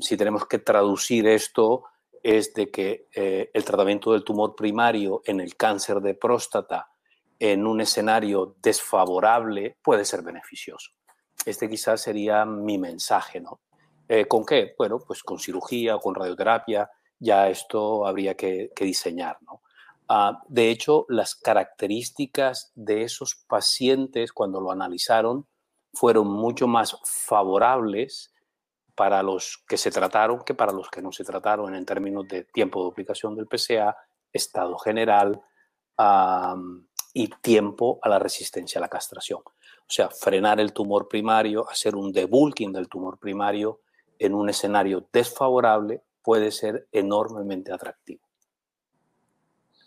si tenemos que traducir esto es de que eh, el tratamiento del tumor primario en el cáncer de próstata en un escenario desfavorable puede ser beneficioso. Este quizás sería mi mensaje, ¿no? Eh, ¿Con qué? Bueno, pues con cirugía o con radioterapia, ya esto habría que, diseñar, ¿no? Ah, de hecho, las características de esos pacientes cuando lo analizaron fueron mucho más favorables para los que se trataron que para los que no se trataron en términos de tiempo de aplicación del PCA, estado general y tiempo a la resistencia a la castración. O sea, frenar el tumor primario, hacer un debulking del tumor primario en un escenario desfavorable puede ser enormemente atractivo.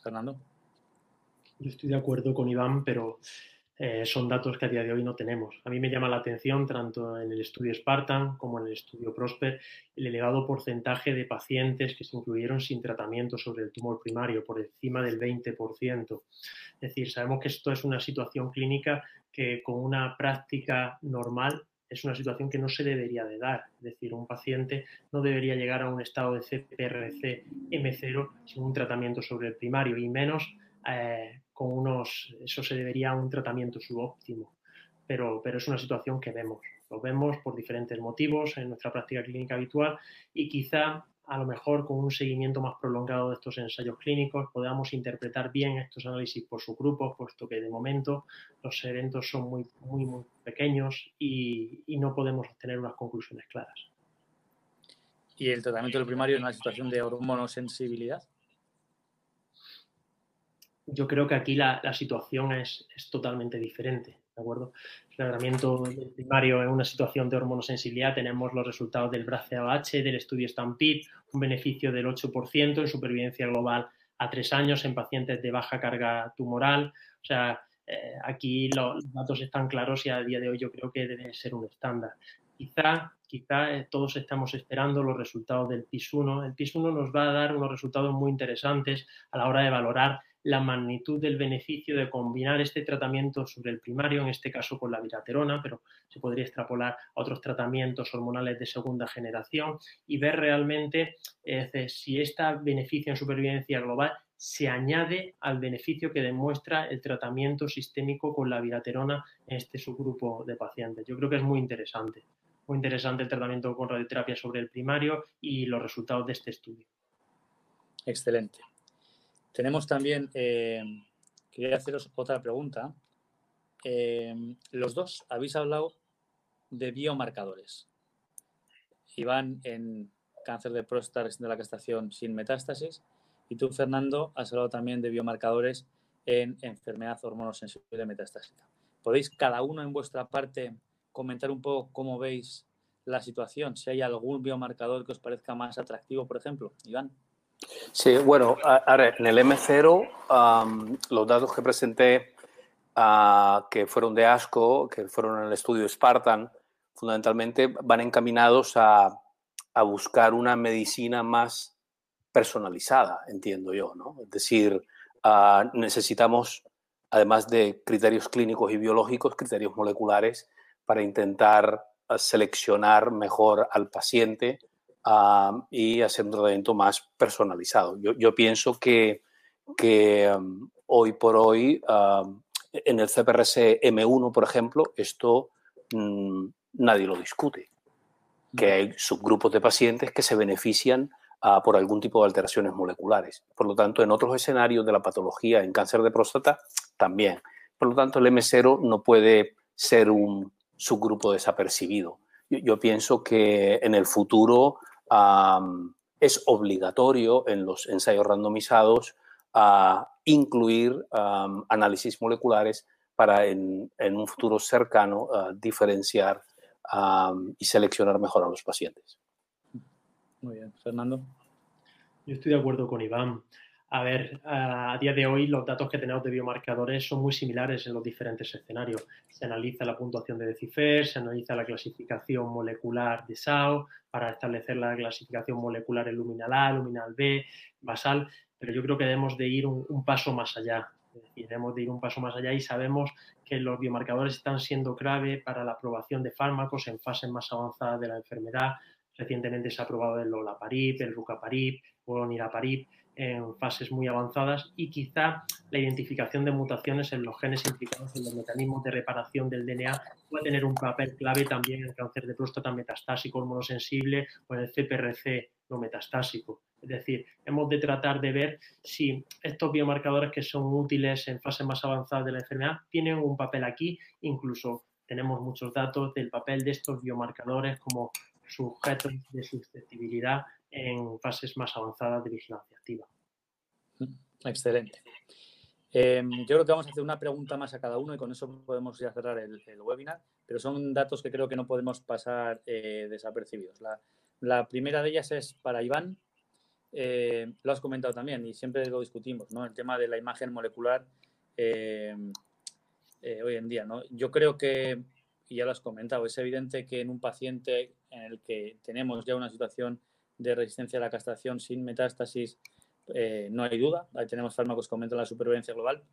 Fernando.
Yo estoy de acuerdo con Iván, pero eh, son datos que a día de hoy no tenemos. A mí me llama la atención, tanto en el estudio Spartan como en el estudio Prosper, el elevado porcentaje de pacientes que se incluyeron sin tratamiento sobre el tumor primario, por encima del 20%. Es decir, sabemos que esto es una situación clínica que con una práctica normal es una situación que no se debería de dar. Es decir, un paciente no debería llegar a un estado de CPRC M0 sin un tratamiento sobre el primario y menos eh, con unos, eso se debería a un tratamiento subóptimo. Pero, pero es una situación que vemos. Lo vemos por diferentes motivos en nuestra práctica clínica habitual y quizá a lo mejor con un seguimiento más prolongado de estos ensayos clínicos podamos interpretar bien estos análisis por su grupo, puesto que de momento los eventos son muy, muy, muy pequeños y, no podemos obtener unas conclusiones claras.
¿Y el tratamiento del primario en una situación de hormonosensibilidad?
Yo creo que aquí la, situación es, es totalmente diferente. ¿De acuerdo? El tratamiento primario en una situación de hormonosensibilidad tenemos los resultados del BRACEAH, del estudio Stampede, un beneficio del 8% en supervivencia global a tres años en pacientes de baja carga tumoral. O sea, eh, aquí los datos están claros y a día de hoy yo creo que debe ser un estándar. Quizá, quizá eh, todos estamos esperando los resultados del PIS-1. El PIS-1 nos va a dar unos resultados muy interesantes a la hora de valorar la magnitud del beneficio de combinar este tratamiento sobre el primario, en este caso con la viraterona, pero se podría extrapolar a otros tratamientos hormonales de segunda generación y ver realmente si este beneficio en supervivencia global se añade al beneficio que demuestra el tratamiento sistémico con la viraterona en este subgrupo de pacientes. Yo creo que es muy interesante, muy interesante el tratamiento con radioterapia sobre el primario y los resultados de este estudio.
Excelente. Tenemos también, eh, quería haceros otra pregunta. Eh, los dos habéis hablado de biomarcadores. Iván en cáncer de próstata de la castración sin metástasis y tú, Fernando, has hablado también de biomarcadores en enfermedad hormonosensible metastásica. ¿Podéis cada uno en vuestra parte comentar un poco cómo veis la situación? Si hay algún biomarcador que os parezca más atractivo, por ejemplo. Iván.
Sí, bueno, en el M0 los datos que presenté que fueron de ASCO, que fueron en el estudio Spartan, fundamentalmente van encaminados a, a buscar una medicina más personalizada, entiendo yo, ¿no? Es decir, necesitamos, además de criterios clínicos y biológicos, criterios moleculares para intentar seleccionar mejor al paciente y hacer un tratamiento más personalizado. Yo, pienso que, que hoy por hoy, en el CPRC M1, por ejemplo, esto mm, nadie lo discute, que hay subgrupos de pacientes que se benefician por algún tipo de alteraciones moleculares. Por lo tanto, en otros escenarios de la patología en cáncer de próstata, también. Por lo tanto, el M0 no puede ser un subgrupo desapercibido. Yo, pienso que en el futuro es obligatorio en los ensayos randomizados a incluir análisis moleculares para en, un futuro cercano diferenciar y seleccionar mejor a los pacientes.
Muy bien, Fernando.
Yo estoy de acuerdo con Iván. A ver, a día de hoy los datos que tenemos de biomarcadores son muy similares en los diferentes escenarios. Se analiza la puntuación de DECIFER, se analiza la clasificación molecular de SAO para establecer la clasificación molecular en luminal A, luminal B, basal, pero yo creo que debemos de ir un, paso más allá. Y debemos de ir un paso más allá y sabemos que los biomarcadores están siendo clave para la aprobación de fármacos en fases más avanzadas de la enfermedad, Recientemente se ha aprobado el Lolaparib, el Rucaparib el Niraparib en fases muy avanzadas y quizá la identificación de mutaciones en los genes implicados en los mecanismos de reparación del DNA puede tener un papel clave también en el cáncer de próstata metastásico hormonosensible o en el CPRC no metastásico. Es decir, hemos de tratar de ver si estos biomarcadores que son útiles en fases más avanzadas de la enfermedad tienen un papel aquí, incluso tenemos muchos datos del papel de estos biomarcadores como sujetos de susceptibilidad en fases más avanzadas de vigilancia activa.
Excelente. Em, yo creo que vamos a hacer una pregunta más a cada uno y con eso podemos ya cerrar el, webinar, pero son datos que creo que no podemos pasar eh, desapercibidos. La, primera de ellas es para Iván, eh, lo has comentado también y siempre lo discutimos, ¿no? El tema de la imagen molecular em, eh, hoy en día, ¿no? Yo creo que y ya lo has comentado, es evidente que en un paciente en el que tenemos ya una situación de resistencia a la castración sin metástasis, eh, no hay duda, ahí tenemos fármacos que aumentan la supervivencia global,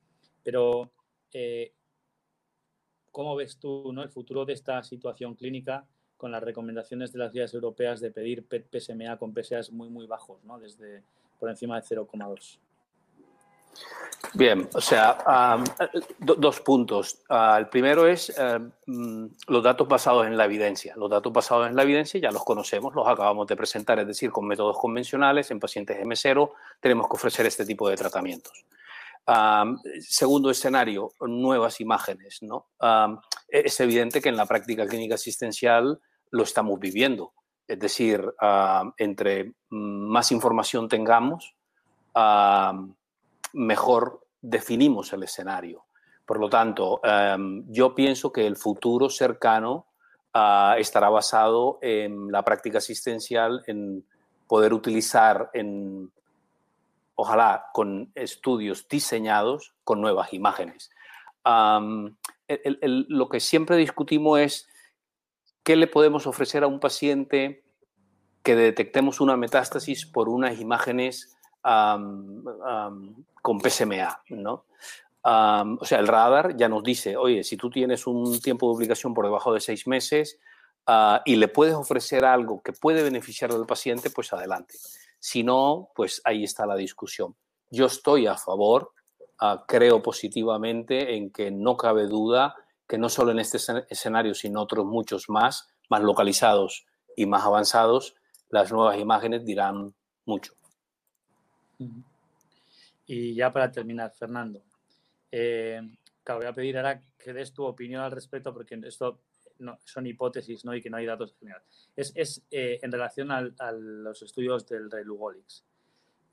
pero eh, ¿cómo ves tú ¿no? el futuro de esta situación clínica con las recomendaciones de las guías europeas de pedir PET-PSMA con PSAs muy, muy bajos, ¿no? desde por encima de 0,2?
Bien, o sea, dos puntos. Ah, el primero es eh, mm, los datos basados en la evidencia. Los datos basados en la evidencia ya los conocemos, los acabamos de presentar, es decir, con métodos convencionales en pacientes M0 tenemos que ofrecer este tipo de tratamientos. segundo escenario, nuevas imágenes. ¿no? es evidente que en la práctica clínica asistencial lo estamos viviendo. Es decir, entre más información tengamos, mejor definimos el escenario. Por lo tanto, em, yo pienso que el futuro cercano ah, estará basado en la práctica asistencial, en poder utilizar, en, ojalá, con estudios diseñados con nuevas imágenes. lo que siempre discutimos es qué le podemos ofrecer a un paciente que detectemos una metástasis por unas imágenes con PSMA, ¿no? o sea, el radar ya nos dice, oye, si tú tienes un tiempo de publicación por debajo de seis meses ah, y le puedes ofrecer algo que puede beneficiar al paciente, pues adelante. Si no, pues ahí está la discusión. Yo estoy a favor, ah, creo positivamente en que no cabe duda que no solo en este escenario, sino otros muchos más, más localizados y más avanzados, las nuevas imágenes dirán mucho.
Y ya para terminar, Fernando, eh, voy a pedir ahora que des tu opinión al respecto, porque esto son hipótesis ¿no? y que no hay datos generales. Es, es eh, en relación a los estudios del Relugolix.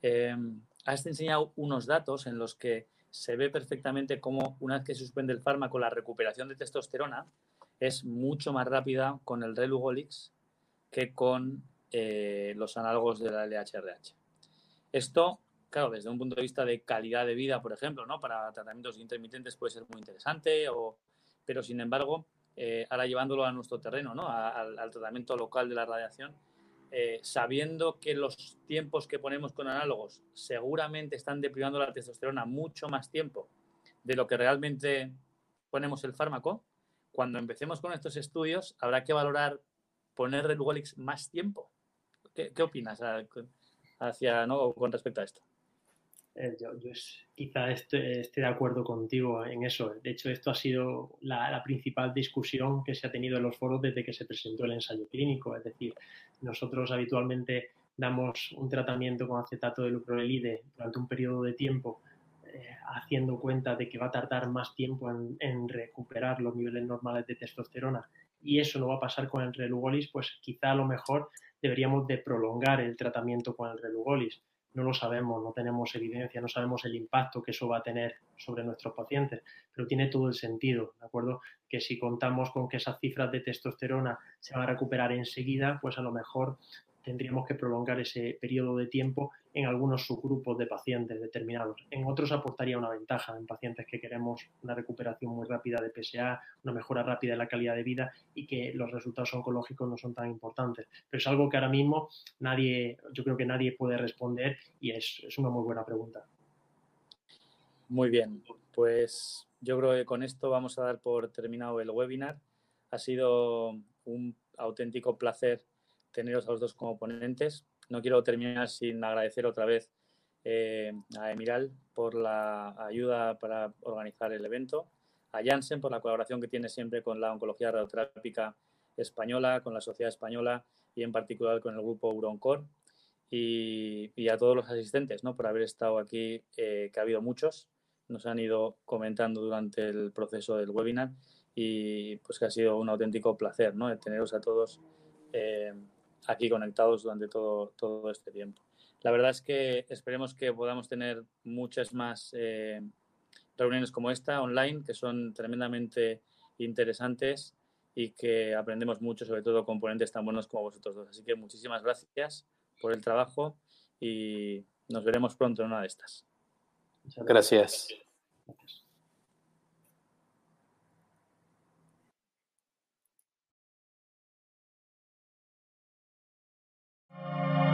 Eh, has enseñado unos datos en los que se ve perfectamente cómo una vez que se suspende el fármaco, la recuperación de testosterona es mucho más rápida con el Relugolix que con eh, los análogos de la LHRH. Esto claro, desde un punto de vista de calidad de vida, por ejemplo, ¿no? Para tratamientos intermitentes puede ser muy interesante, o, pero sin embargo, eh, ahora llevándolo a nuestro terreno, ¿no? al, tratamiento local de la radiación, eh, sabiendo que los tiempos que ponemos con análogos seguramente están deprivando la testosterona mucho más tiempo de lo que realmente ponemos el fármaco, cuando empecemos con estos estudios habrá que valorar poner Relugolix más tiempo. ¿Qué, opinas hacia, ¿no? con respecto a esto?
Eh, yo, quizá esté, de acuerdo contigo en eso. De hecho, esto ha sido la, principal discusión que se ha tenido en los foros desde que se presentó el ensayo clínico. Es decir, nosotros habitualmente damos un tratamiento con acetato de lucrolide durante un periodo de tiempo eh, haciendo cuenta de que va a tardar más tiempo en, en, recuperar los niveles normales de testosterona y eso no va a pasar con el relugolis, pues quizá a lo mejor deberíamos de prolongar el tratamiento con el relugolis no lo sabemos, no tenemos evidencia, no sabemos el impacto que eso va a tener sobre nuestros pacientes, pero tiene todo el sentido, ¿de acuerdo? Que si contamos con que esas cifras de testosterona se van a recuperar enseguida, pues a lo mejor tendríamos que prolongar ese periodo de tiempo en algunos subgrupos de pacientes determinados. En otros aportaría una ventaja en pacientes que queremos una recuperación muy rápida de PSA, una mejora rápida de la calidad de vida y que los resultados oncológicos no son tan importantes. Pero es algo que ahora mismo nadie, yo creo que nadie puede responder y es, es una muy buena pregunta.
Muy bien, pues yo creo que con esto vamos a dar por terminado el webinar. Ha sido un auténtico placer teneros a los dos como ponentes. No quiero terminar sin agradecer otra vez eh, a Emiral por la ayuda para organizar el evento, a Janssen por la colaboración que tiene siempre con la oncología radioterápica española, con la sociedad española y en particular con el grupo Uroncor y, a todos los asistentes ¿no? por haber estado aquí, eh, que ha habido muchos, nos han ido comentando durante el proceso del webinar y pues que ha sido un auténtico placer ¿no? teneros a todos eh, aquí conectados durante todo, todo este tiempo. La verdad es que esperemos que podamos tener muchas más eh, reuniones como esta online, que son tremendamente interesantes y que aprendemos mucho, sobre todo componentes tan buenos como vosotros dos. Así que muchísimas gracias por el trabajo y nos veremos pronto en una de estas.
gracias. gracias. Bye.